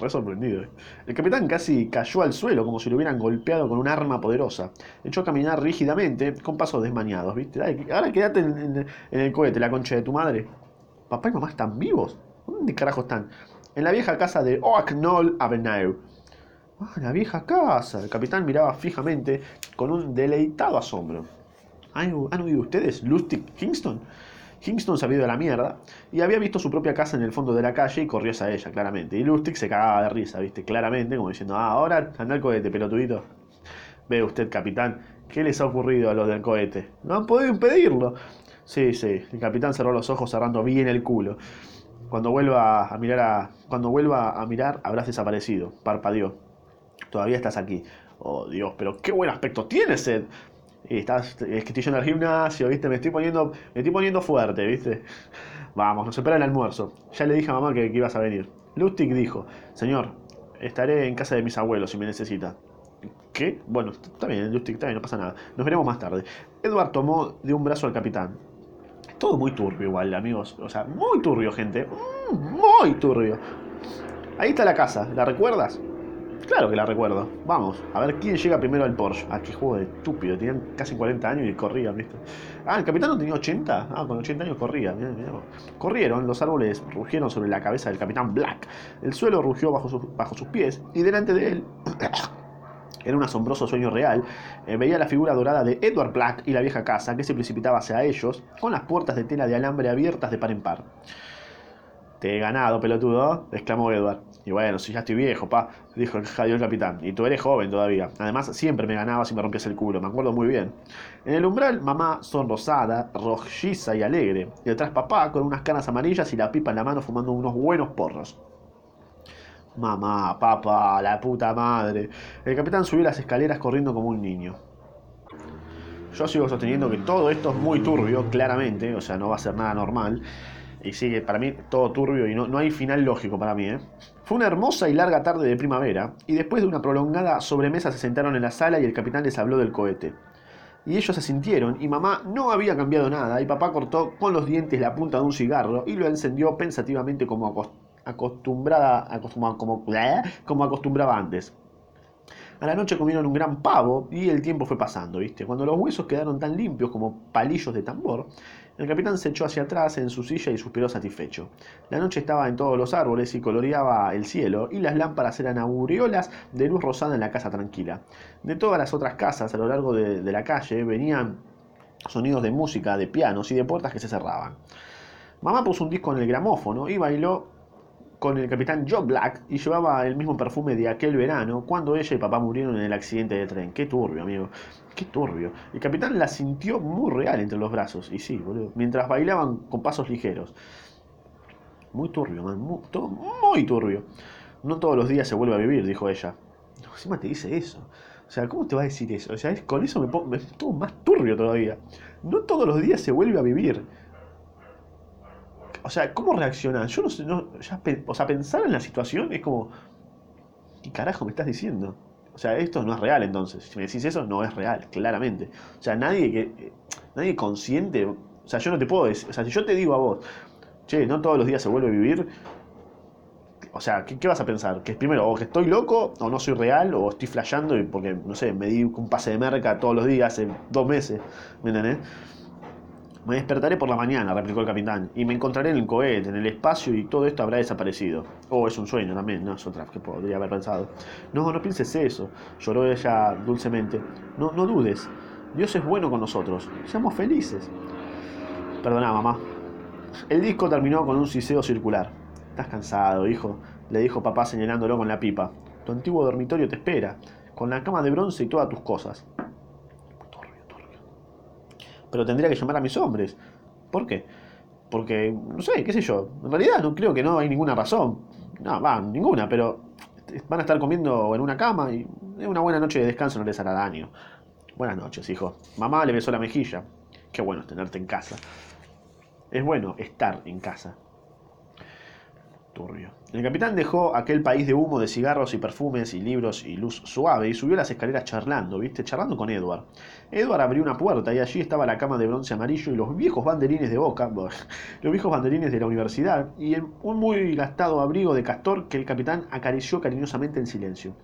Re sorprendido. Eh. El capitán casi cayó al suelo como si lo hubieran golpeado con un arma poderosa. Echó a caminar rígidamente, con pasos desmañados, ¿viste? ahora quédate en, el cohete, la concha de tu madre. ¿Papá y mamá están vivos? ¿Dónde carajo están? En la vieja casa de Oaknoll Avenue. Ah, la vieja casa. El capitán miraba fijamente con un deleitado asombro. ¿Han, oído ustedes Lustig Kingston? Kingston se había ido a la mierda y había visto su propia casa en el fondo de la calle y corrió hacia ella, claramente. Y Lustig se cagaba de risa, ¿viste? Claramente, como diciendo, ah, ahora anda el cohete, pelotudito. Ve usted, capitán, ¿qué les ha ocurrido a los del cohete? No han podido impedirlo. Sí, sí, el capitán cerró los ojos cerrando bien el culo. Cuando vuelva a mirar a, cuando vuelva a mirar habrás desaparecido, parpadeó. Todavía estás aquí. Oh Dios, pero qué buen aspecto tienes, Ed. Y estás, es que estoy yendo al gimnasio, ¿viste? Me estoy poniendo, me estoy poniendo fuerte, ¿viste? Vamos, nos espera el almuerzo. Ya le dije a mamá que, ibas a venir. Lustig dijo, señor, estaré en casa de mis abuelos si me necesita. ¿Qué? Bueno, está bien, Lustig, está bien, no pasa nada. Nos veremos más tarde. Edward tomó de un brazo al capitán. Todo muy turbio igual, amigos. O sea, muy turbio, gente. Mm, muy turbio. Ahí está la casa, ¿la recuerdas? Claro que la recuerdo. Vamos, a ver quién llega primero al Porsche. Ah, qué juego de estúpido. Tenían casi 40 años y corrían, ¿viste? Ah, el capitán no tenía 80. Ah, con 80 años corría. Corrieron, los árboles rugieron sobre la cabeza del capitán Black. El suelo rugió bajo, bajo sus pies y delante de él. Era un asombroso sueño real. Eh, veía la figura dorada de Edward Black y la vieja casa que se precipitaba hacia ellos, con las puertas de tela de alambre abiertas de par en par. Te he ganado, pelotudo, exclamó Edward. Y bueno, si ya estoy viejo, pa, dijo el, el capitán. Y tú eres joven todavía. Además, siempre me ganabas y me rompías el culo, me acuerdo muy bien. En el umbral, mamá sonrosada, rojiza y alegre. Y detrás papá con unas canas amarillas y la pipa en la mano fumando unos buenos porros. Mamá, papá, la puta madre. El capitán subió las escaleras corriendo como un niño. Yo sigo sosteniendo que todo esto es muy turbio, claramente, o sea, no va a ser nada normal. Y sigue, para mí, todo turbio y no, no hay final lógico para mí, ¿eh? Fue una hermosa y larga tarde de primavera, y después de una prolongada sobremesa se sentaron en la sala y el capitán les habló del cohete. Y ellos se sintieron, y mamá no había cambiado nada, y papá cortó con los dientes la punta de un cigarro y lo encendió pensativamente como acostumbrada, como, como, como acostumbraba antes. A la noche comieron un gran pavo y el tiempo fue pasando, ¿viste? Cuando los huesos quedaron tan limpios como palillos de tambor, el capitán se echó hacia atrás en su silla y suspiró satisfecho. La noche estaba en todos los árboles y coloreaba el cielo, y las lámparas eran aureolas de luz rosada en la casa tranquila. De todas las otras casas a lo largo de, de la calle venían sonidos de música, de pianos y de puertas que se cerraban. Mamá puso un disco en el gramófono y bailó con el capitán Joe Black y llevaba el mismo perfume de aquel verano cuando ella y papá murieron en el accidente de tren. Qué turbio, amigo. Qué turbio. El capitán la sintió muy real entre los brazos. Y sí, boludo. Mientras bailaban con pasos ligeros. Muy turbio, man. Muy, todo muy turbio. No todos los días se vuelve a vivir, dijo ella. encima te dice eso. O sea, ¿cómo te va a decir eso? O sea, con eso me pongo más turbio todavía. No todos los días se vuelve a vivir. O sea, ¿cómo reaccionar? Yo no sé, no, o sea, pensar en la situación es como, ¿qué carajo me estás diciendo? O sea, esto no es real entonces. Si me decís eso, no es real, claramente. O sea, nadie que nadie consciente, o sea, yo no te puedo decir, o sea, si yo te digo a vos, che, no todos los días se vuelve a vivir, o sea, ¿qué, vas a pensar? Que primero, o que estoy loco, o no soy real, o estoy flasheando y porque, no sé, me di un pase de merca todos los días hace dos meses, ¿me entendés? Me despertaré por la mañana, replicó el capitán, y me encontraré en el cohete, en el espacio, y todo esto habrá desaparecido. Oh, es un sueño también, no es otra que podría haber pensado. No, no pienses eso, lloró ella dulcemente. No, no dudes. Dios es bueno con nosotros. Seamos felices. Perdona, mamá. El disco terminó con un siseo circular. Estás cansado, hijo, le dijo papá señalándolo con la pipa. Tu antiguo dormitorio te espera, con la cama de bronce y todas tus cosas pero tendría que llamar a mis hombres. ¿Por qué? Porque, no sé, qué sé yo. En realidad no creo que no hay ninguna razón. No, va, ninguna, pero van a estar comiendo en una cama y una buena noche de descanso no les hará daño. Buenas noches, hijo. Mamá le besó la mejilla. Qué bueno es tenerte en casa. Es bueno estar en casa. El capitán dejó aquel país de humo, de cigarros y perfumes y libros y luz suave y subió las escaleras charlando, ¿viste? Charlando con Edward. Edward abrió una puerta y allí estaba la cama de bronce amarillo y los viejos banderines de boca, los viejos banderines de la universidad y un muy gastado abrigo de castor que el capitán acarició cariñosamente en silencio.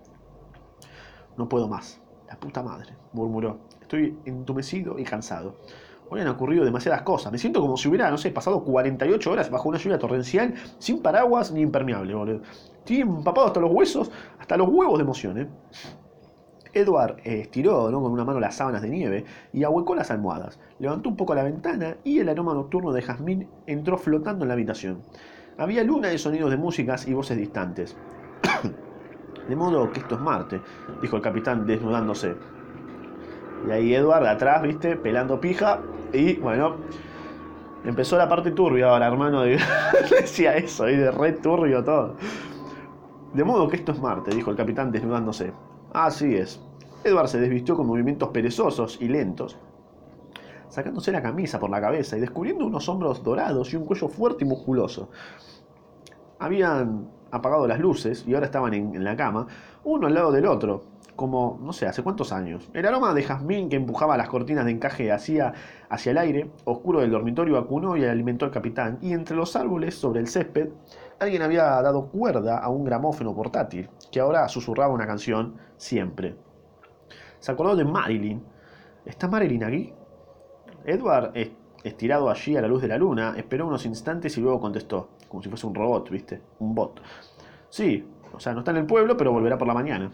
No puedo más. La puta madre, murmuró. Estoy entumecido y cansado. Hoy han ocurrido demasiadas cosas. Me siento como si hubiera, no sé, pasado 48 horas bajo una lluvia torrencial, sin paraguas ni impermeable, boludo. Estoy empapado hasta los huesos, hasta los huevos de emoción, ¿eh? Edward eh, estiró ¿no? con una mano las sábanas de nieve y ahuecó las almohadas. Levantó un poco la ventana y el aroma nocturno de jazmín entró flotando en la habitación. Había luna de sonidos de músicas y voces distantes. de modo que esto es Marte, dijo el capitán desnudándose. Y ahí Edward atrás, viste, pelando pija, y bueno, empezó la parte turbia ahora, hermano. Decía eso, y de red turbio todo. De modo que esto es Marte, dijo el capitán desnudándose. Así es. Edward se desvistió con movimientos perezosos y lentos, sacándose la camisa por la cabeza y descubriendo unos hombros dorados y un cuello fuerte y musculoso. Habían apagado las luces y ahora estaban en la cama, uno al lado del otro, como, no sé, hace cuántos años. El aroma de jazmín que empujaba las cortinas de encaje hacia, hacia el aire oscuro del dormitorio acunó y alimentó al capitán, y entre los árboles, sobre el césped, alguien había dado cuerda a un gramófono portátil, que ahora susurraba una canción siempre. Se acordó de Marilyn. ¿Está Marilyn aquí? Edward, estirado allí a la luz de la luna, esperó unos instantes y luego contestó, como si fuese un robot, ¿viste? Un bot. Sí, o sea, no está en el pueblo, pero volverá por la mañana.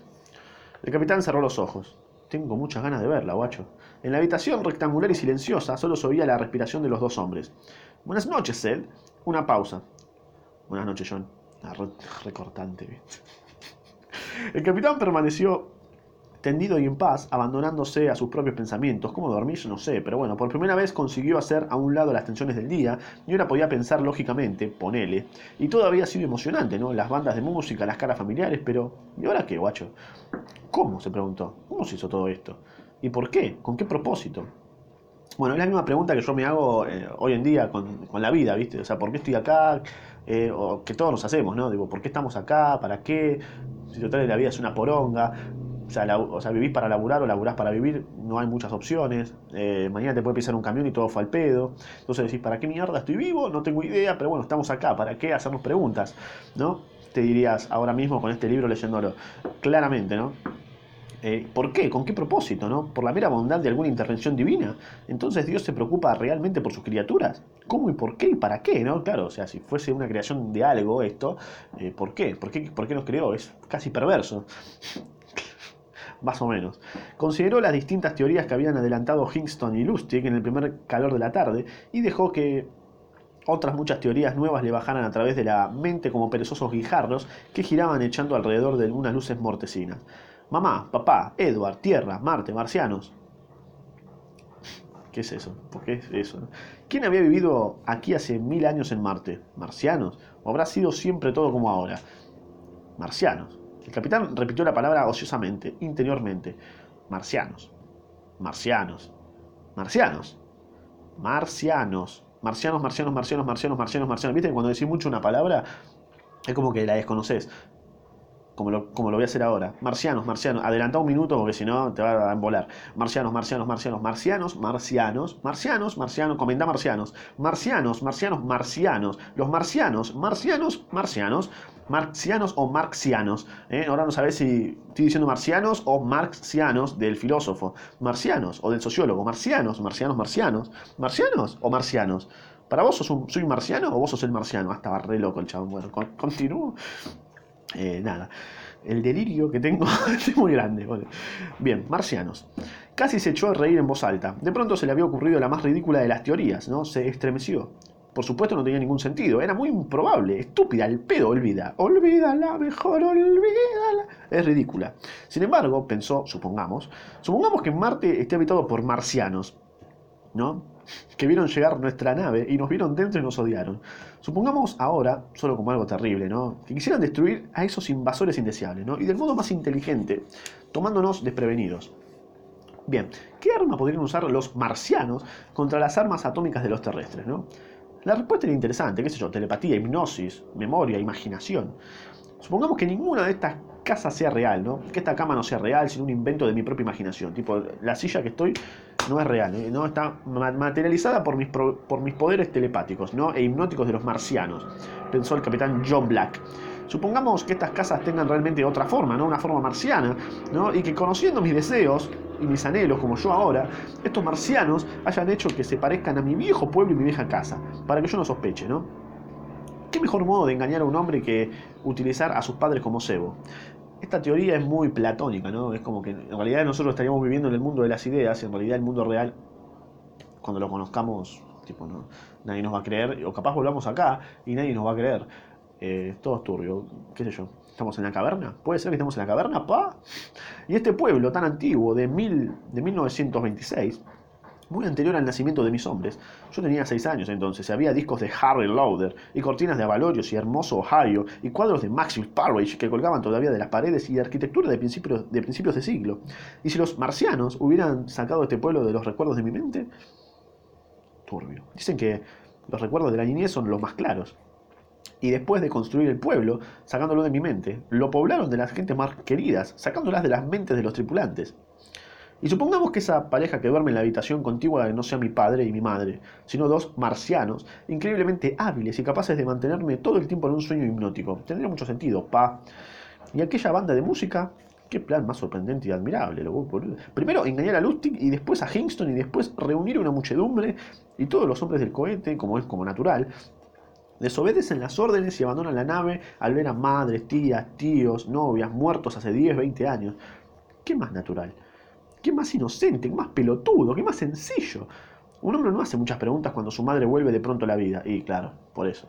El capitán cerró los ojos. Tengo muchas ganas de verla, guacho. En la habitación rectangular y silenciosa solo se oía la respiración de los dos hombres. Buenas noches, Sed. Una pausa. Buenas noches, John. Ah, recortante. El capitán permaneció tendido y en paz, abandonándose a sus propios pensamientos. ¿Cómo dormir? No sé, pero bueno, por primera vez consiguió hacer a un lado las tensiones del día y ahora podía pensar lógicamente, ponele. Y todo había sido emocionante, ¿no? Las bandas de música, las caras familiares, pero ¿y ahora qué, guacho? ¿Cómo? se preguntó. ¿Cómo se hizo todo esto? ¿Y por qué? ¿Con qué propósito? Bueno, es la misma pregunta que yo me hago eh, hoy en día con, con, la vida, ¿viste? O sea, ¿por qué estoy acá? Eh, o que todos nos hacemos, ¿no? Digo, ¿por qué estamos acá? ¿Para qué? Si total la vida es una poronga. O sea, vivís para laburar o laburás para vivir, no hay muchas opciones. Eh, mañana te puede pisar un camión y todo fue al pedo. Entonces decís, ¿para qué mierda estoy vivo? No tengo idea, pero bueno, estamos acá, ¿para qué hacernos preguntas? ¿No? Te dirías ahora mismo con este libro leyéndolo. Claramente, ¿no? Eh, ¿Por qué? ¿Con qué propósito? ¿no? ¿Por la mera bondad de alguna intervención divina? Entonces Dios se preocupa realmente por sus criaturas. ¿Cómo y por qué y para qué? ¿no? Claro, o sea, si fuese una creación de algo esto, eh, ¿por qué? ¿Por qué? ¿Por qué nos creó? Es casi perverso. Más o menos. Consideró las distintas teorías que habían adelantado Hingston y Lustig en el primer calor de la tarde y dejó que otras muchas teorías nuevas le bajaran a través de la mente como perezosos guijarros que giraban echando alrededor de unas luces mortecinas. Mamá, papá, Edward, Tierra, Marte, marcianos. ¿Qué es eso? ¿Por qué es eso? ¿Quién había vivido aquí hace mil años en Marte? ¿Marcianos? ¿O habrá sido siempre todo como ahora? Marcianos. El capitán repitió la palabra ociosamente, interiormente. Marcianos. Marcianos. Marcianos. Marcianos. Marcianos, marcianos, marcianos, marcianos, marcianos, marcianos. ¿Viste? Cuando decís mucho una palabra, es como que la desconoces como lo, como lo voy a hacer ahora. Marcianos, marcianos. Adelanta un minuto porque si no te va a embolar. Marcianos, marcianos, marcianos, marcianos, marcianos, marcianos, marcianos, comenda marcianos. Marcianos, marcianos, marcianos. Los marcianos, marcianos, marcianos. Marcianos o marxianos. ¿eh? Ahora no sabes si estoy diciendo marcianos o marxianos del filósofo. Marcianos o del sociólogo. Marcianos, marcianos, marcianos. Marcianos o marcianos. ¿Para vos sos un, soy un marciano o vos sos el marciano? Ah, estaba re loco el chabón. Bueno, continúo. Eh, nada, el delirio que tengo es muy grande. Bien, marcianos. Casi se echó a reír en voz alta. De pronto se le había ocurrido la más ridícula de las teorías, ¿no? Se estremeció. Por supuesto no tenía ningún sentido, era muy improbable, estúpida, el pedo, olvida. Olvídala, mejor olvídala. Es ridícula. Sin embargo, pensó, supongamos, supongamos que Marte esté habitado por marcianos, ¿no? Que vieron llegar nuestra nave y nos vieron dentro y nos odiaron. Supongamos ahora, solo como algo terrible, ¿no? Que quisieran destruir a esos invasores indeseables, ¿no? Y del modo más inteligente, tomándonos desprevenidos. Bien, ¿qué arma podrían usar los marcianos contra las armas atómicas de los terrestres, ¿no? La respuesta era interesante, qué sé yo, telepatía, hipnosis, memoria, imaginación. Supongamos que ninguna de estas casas sea real, ¿no? Que esta cama no sea real, sino un invento de mi propia imaginación. Tipo, la silla que estoy no es real, ¿eh? no está materializada por mis, por mis poderes telepáticos ¿no? e hipnóticos de los marcianos, pensó el capitán John Black. Supongamos que estas casas tengan realmente otra forma, ¿no? una forma marciana, ¿no? y que conociendo mis deseos y mis anhelos, como yo ahora, estos marcianos hayan hecho que se parezcan a mi viejo pueblo y mi vieja casa, para que yo no sospeche, ¿no? ¿Qué mejor modo de engañar a un hombre que utilizar a sus padres como cebo? Esta teoría es muy platónica, ¿no? Es como que en realidad nosotros estaríamos viviendo en el mundo de las ideas, y en realidad el mundo real, cuando lo conozcamos, tipo, ¿no? nadie nos va a creer, o capaz volvamos acá y nadie nos va a creer. Eh, todo es turbio, qué sé yo. ¿Estamos en la caverna? ¿Puede ser que estemos en la caverna, pa? Y este pueblo tan antiguo, de, mil, de 1926, muy anterior al nacimiento de mis hombres. Yo tenía seis años entonces, había discos de Harry Lauder, y cortinas de Avalorios y Hermoso Ohio, y cuadros de Maxwell Parrish que colgaban todavía de las paredes, y arquitectura de principios, de principios de siglo. Y si los marcianos hubieran sacado este pueblo de los recuerdos de mi mente, turbio. Dicen que los recuerdos de la niñez son los más claros. Y después de construir el pueblo, sacándolo de mi mente, lo poblaron de las gentes más queridas, sacándolas de las mentes de los tripulantes. Y supongamos que esa pareja que duerme en la habitación contigua no sea mi padre y mi madre, sino dos marcianos, increíblemente hábiles y capaces de mantenerme todo el tiempo en un sueño hipnótico. Tendría mucho sentido, pa. Y aquella banda de música, qué plan más sorprendente y admirable. Primero engañar a Lustig y después a Hingston y después reunir una muchedumbre y todos los hombres del cohete, como es como natural, desobedecen las órdenes y abandonan la nave al ver a madres, tías, tíos, novias muertos hace 10, 20 años. ¿Qué más natural? ¿Qué más inocente? ¿Qué más pelotudo? ¿Qué más sencillo? Un hombre no hace muchas preguntas cuando su madre vuelve de pronto a la vida. Y claro, por eso.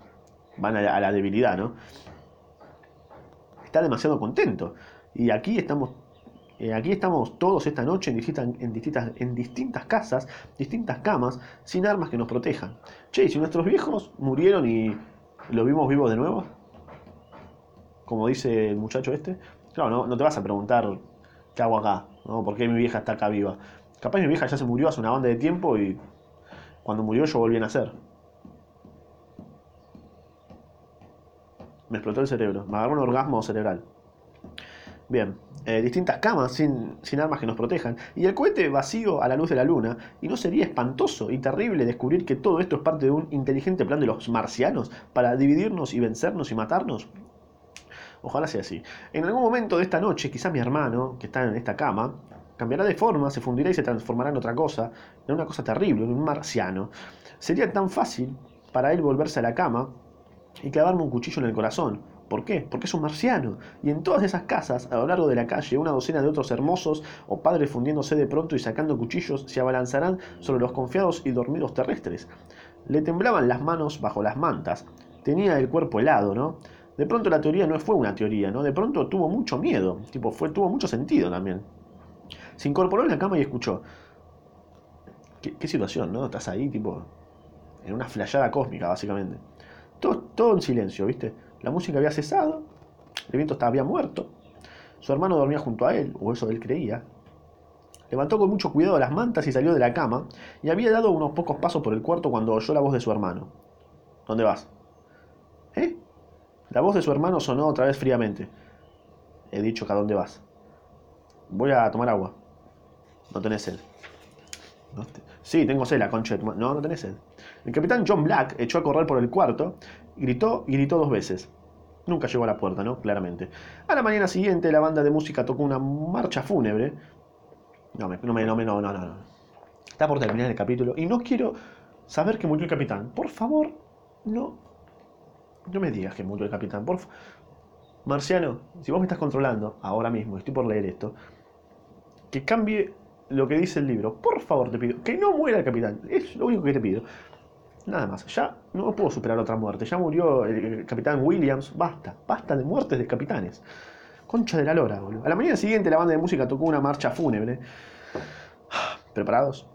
Van a la, debilidad, ¿no? Está demasiado contento. Y aquí estamos eh, aquí estamos todos esta noche en distintas, en, distintas, en distintas casas, distintas camas, sin armas que nos protejan. Che, si nuestros viejos murieron y lo vimos vivo de nuevo, como dice el muchacho este, claro, no, no te vas a preguntar qué hago acá, ¿no? ¿Por qué mi vieja está acá viva? Capaz mi vieja ya se murió hace una banda de tiempo y cuando murió yo volví a nacer. Me explotó el cerebro. Me agarró un orgasmo cerebral. Bien, eh, distintas camas sin, sin, armas que nos protejan, y el cohete vacío a la luz de la luna, ¿y no sería espantoso y terrible descubrir que todo esto es parte de un inteligente plan de los marcianos para dividirnos y vencernos y matarnos? Ojalá sea así. En algún momento de esta noche, quizás mi hermano, que está en esta cama, cambiará de forma, se fundirá y se transformará en otra cosa, en una cosa terrible, en un marciano. Sería tan fácil para él volverse a la cama y clavarme un cuchillo en el corazón, ¿Por qué? Porque es un marciano. Y en todas esas casas, a lo largo de la calle, una docena de otros hermosos o padres fundiéndose de pronto y sacando cuchillos se abalanzarán sobre los confiados y dormidos terrestres. Le temblaban las manos bajo las mantas. Tenía el cuerpo helado, ¿no? De pronto la teoría no fue una teoría, ¿no? De pronto tuvo mucho miedo. Tipo, fue, tuvo mucho sentido también. Se incorporó en la cama y escuchó. ¿Qué, situación, no? Estás ahí, tipo, en una flayada cósmica, básicamente. Todo, todo en silencio, ¿viste? La música había cesado, el viento estaba, había muerto, su hermano dormía junto a él, o eso él creía. Levantó con mucho cuidado las mantas y salió de la cama, y había dado unos pocos pasos por el cuarto cuando oyó la voz de su hermano. ¿Dónde vas? ¿Eh? La voz de su hermano sonó otra vez fríamente. He dicho que a dónde vas. Voy a tomar agua. No tenés sed. Sí, tengo sed, la concha No, no tenés sed. El capitán John Black echó a correr por el cuarto, gritó y gritó dos veces. Nunca llegó a la puerta, ¿no? Claramente. A la mañana siguiente la banda de música tocó una marcha fúnebre. No, me, no, me, no, no, no, no. Está por terminar el capítulo y no quiero saber que murió el capitán. Por favor, no. No me digas que murió el capitán. Por Marciano, si vos me estás controlando ahora mismo, estoy por leer esto, que cambie lo que dice el libro. Por favor, te pido que no muera el capitán. Es lo único que te pido. Nada más. Ya no puedo superar otra muerte. Ya murió el, capitán Williams. Basta. Basta de muertes de capitanes. Concha de la lora, boludo. A la mañana siguiente la banda de música tocó una marcha fúnebre. ¿Preparados?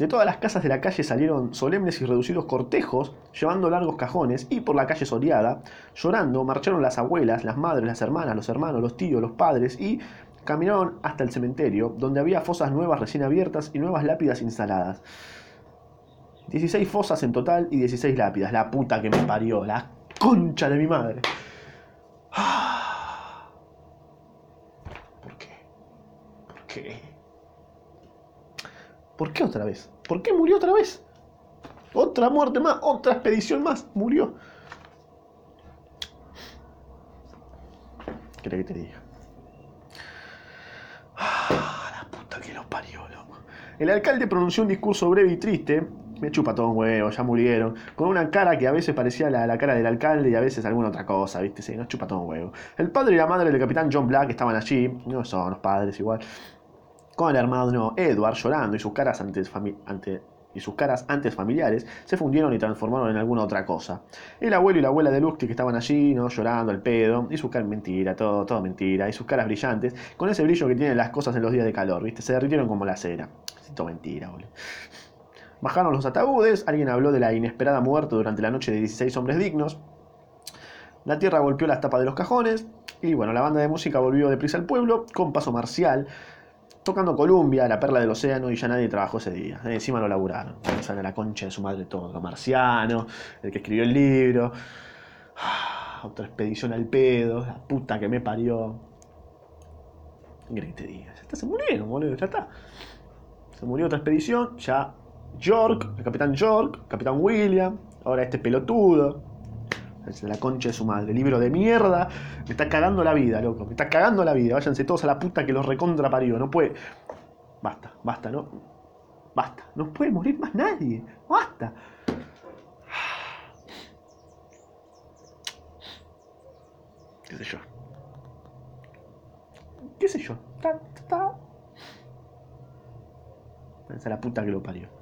De todas las casas de la calle salieron solemnes y reducidos cortejos, llevando largos cajones, y por la calle soleada, llorando, marcharon las abuelas, las madres, las hermanas, los hermanos, los tíos, los padres, y caminaron hasta el cementerio, donde había fosas nuevas recién abiertas y nuevas lápidas instaladas. 16 fosas en total y 16 lápidas. La puta que me parió, la concha de mi madre. ¿Por qué? ¿Por qué? ¿Por qué otra vez? ¿Por qué murió otra vez? Otra muerte más, otra expedición más. Murió. ¿Qué que te diga? Ah, la puta que lo parió, loco. El alcalde pronunció un discurso breve y triste me chupa todo un huevo, ya murieron, con una cara que a veces parecía la, cara del alcalde y a veces alguna otra cosa, ¿viste? Sí, nos chupa todo un huevo. El padre y la madre del capitán John Black estaban allí, no son los padres igual, con el hermano Edward llorando y sus caras antes, ante, y sus caras antes familiares se fundieron y transformaron en alguna otra cosa. El abuelo y la abuela de Lusty que estaban allí, ¿no? llorando el pedo, y sus caras, mentira, todo, todo mentira, y sus caras brillantes, con ese brillo que tienen las cosas en los días de calor, ¿viste? Se derritieron como la cera. Todo mentira, boludo. Bajaron los ataúdes, alguien habló de la inesperada muerte durante la noche de 16 hombres dignos. La tierra golpeó las tapas de los cajones y bueno, la banda de música volvió deprisa al pueblo con paso marcial, tocando Columbia, la perla del océano y ya nadie trabajó ese día. Encima lo laburaron. Sale la concha de su madre todo, marciano, el que escribió el libro. Ah, otra expedición al pedo, la puta que me parió. ¿Qué te diga? Ya está, se murieron, boludo, ya está. Se murió otra expedición, ya York, el capitán York, capitán William, ahora este pelotudo. Es la concha de su madre. Libro de mierda. Me está cagando la vida, loco. Me está cagando la vida. Váyanse todos a la puta que los recontra parió. No puede. Basta, basta, no. Basta. No puede morir más nadie. Basta. ¿Qué sé yo? ¿Qué sé yo? Está, está. la puta que lo parió.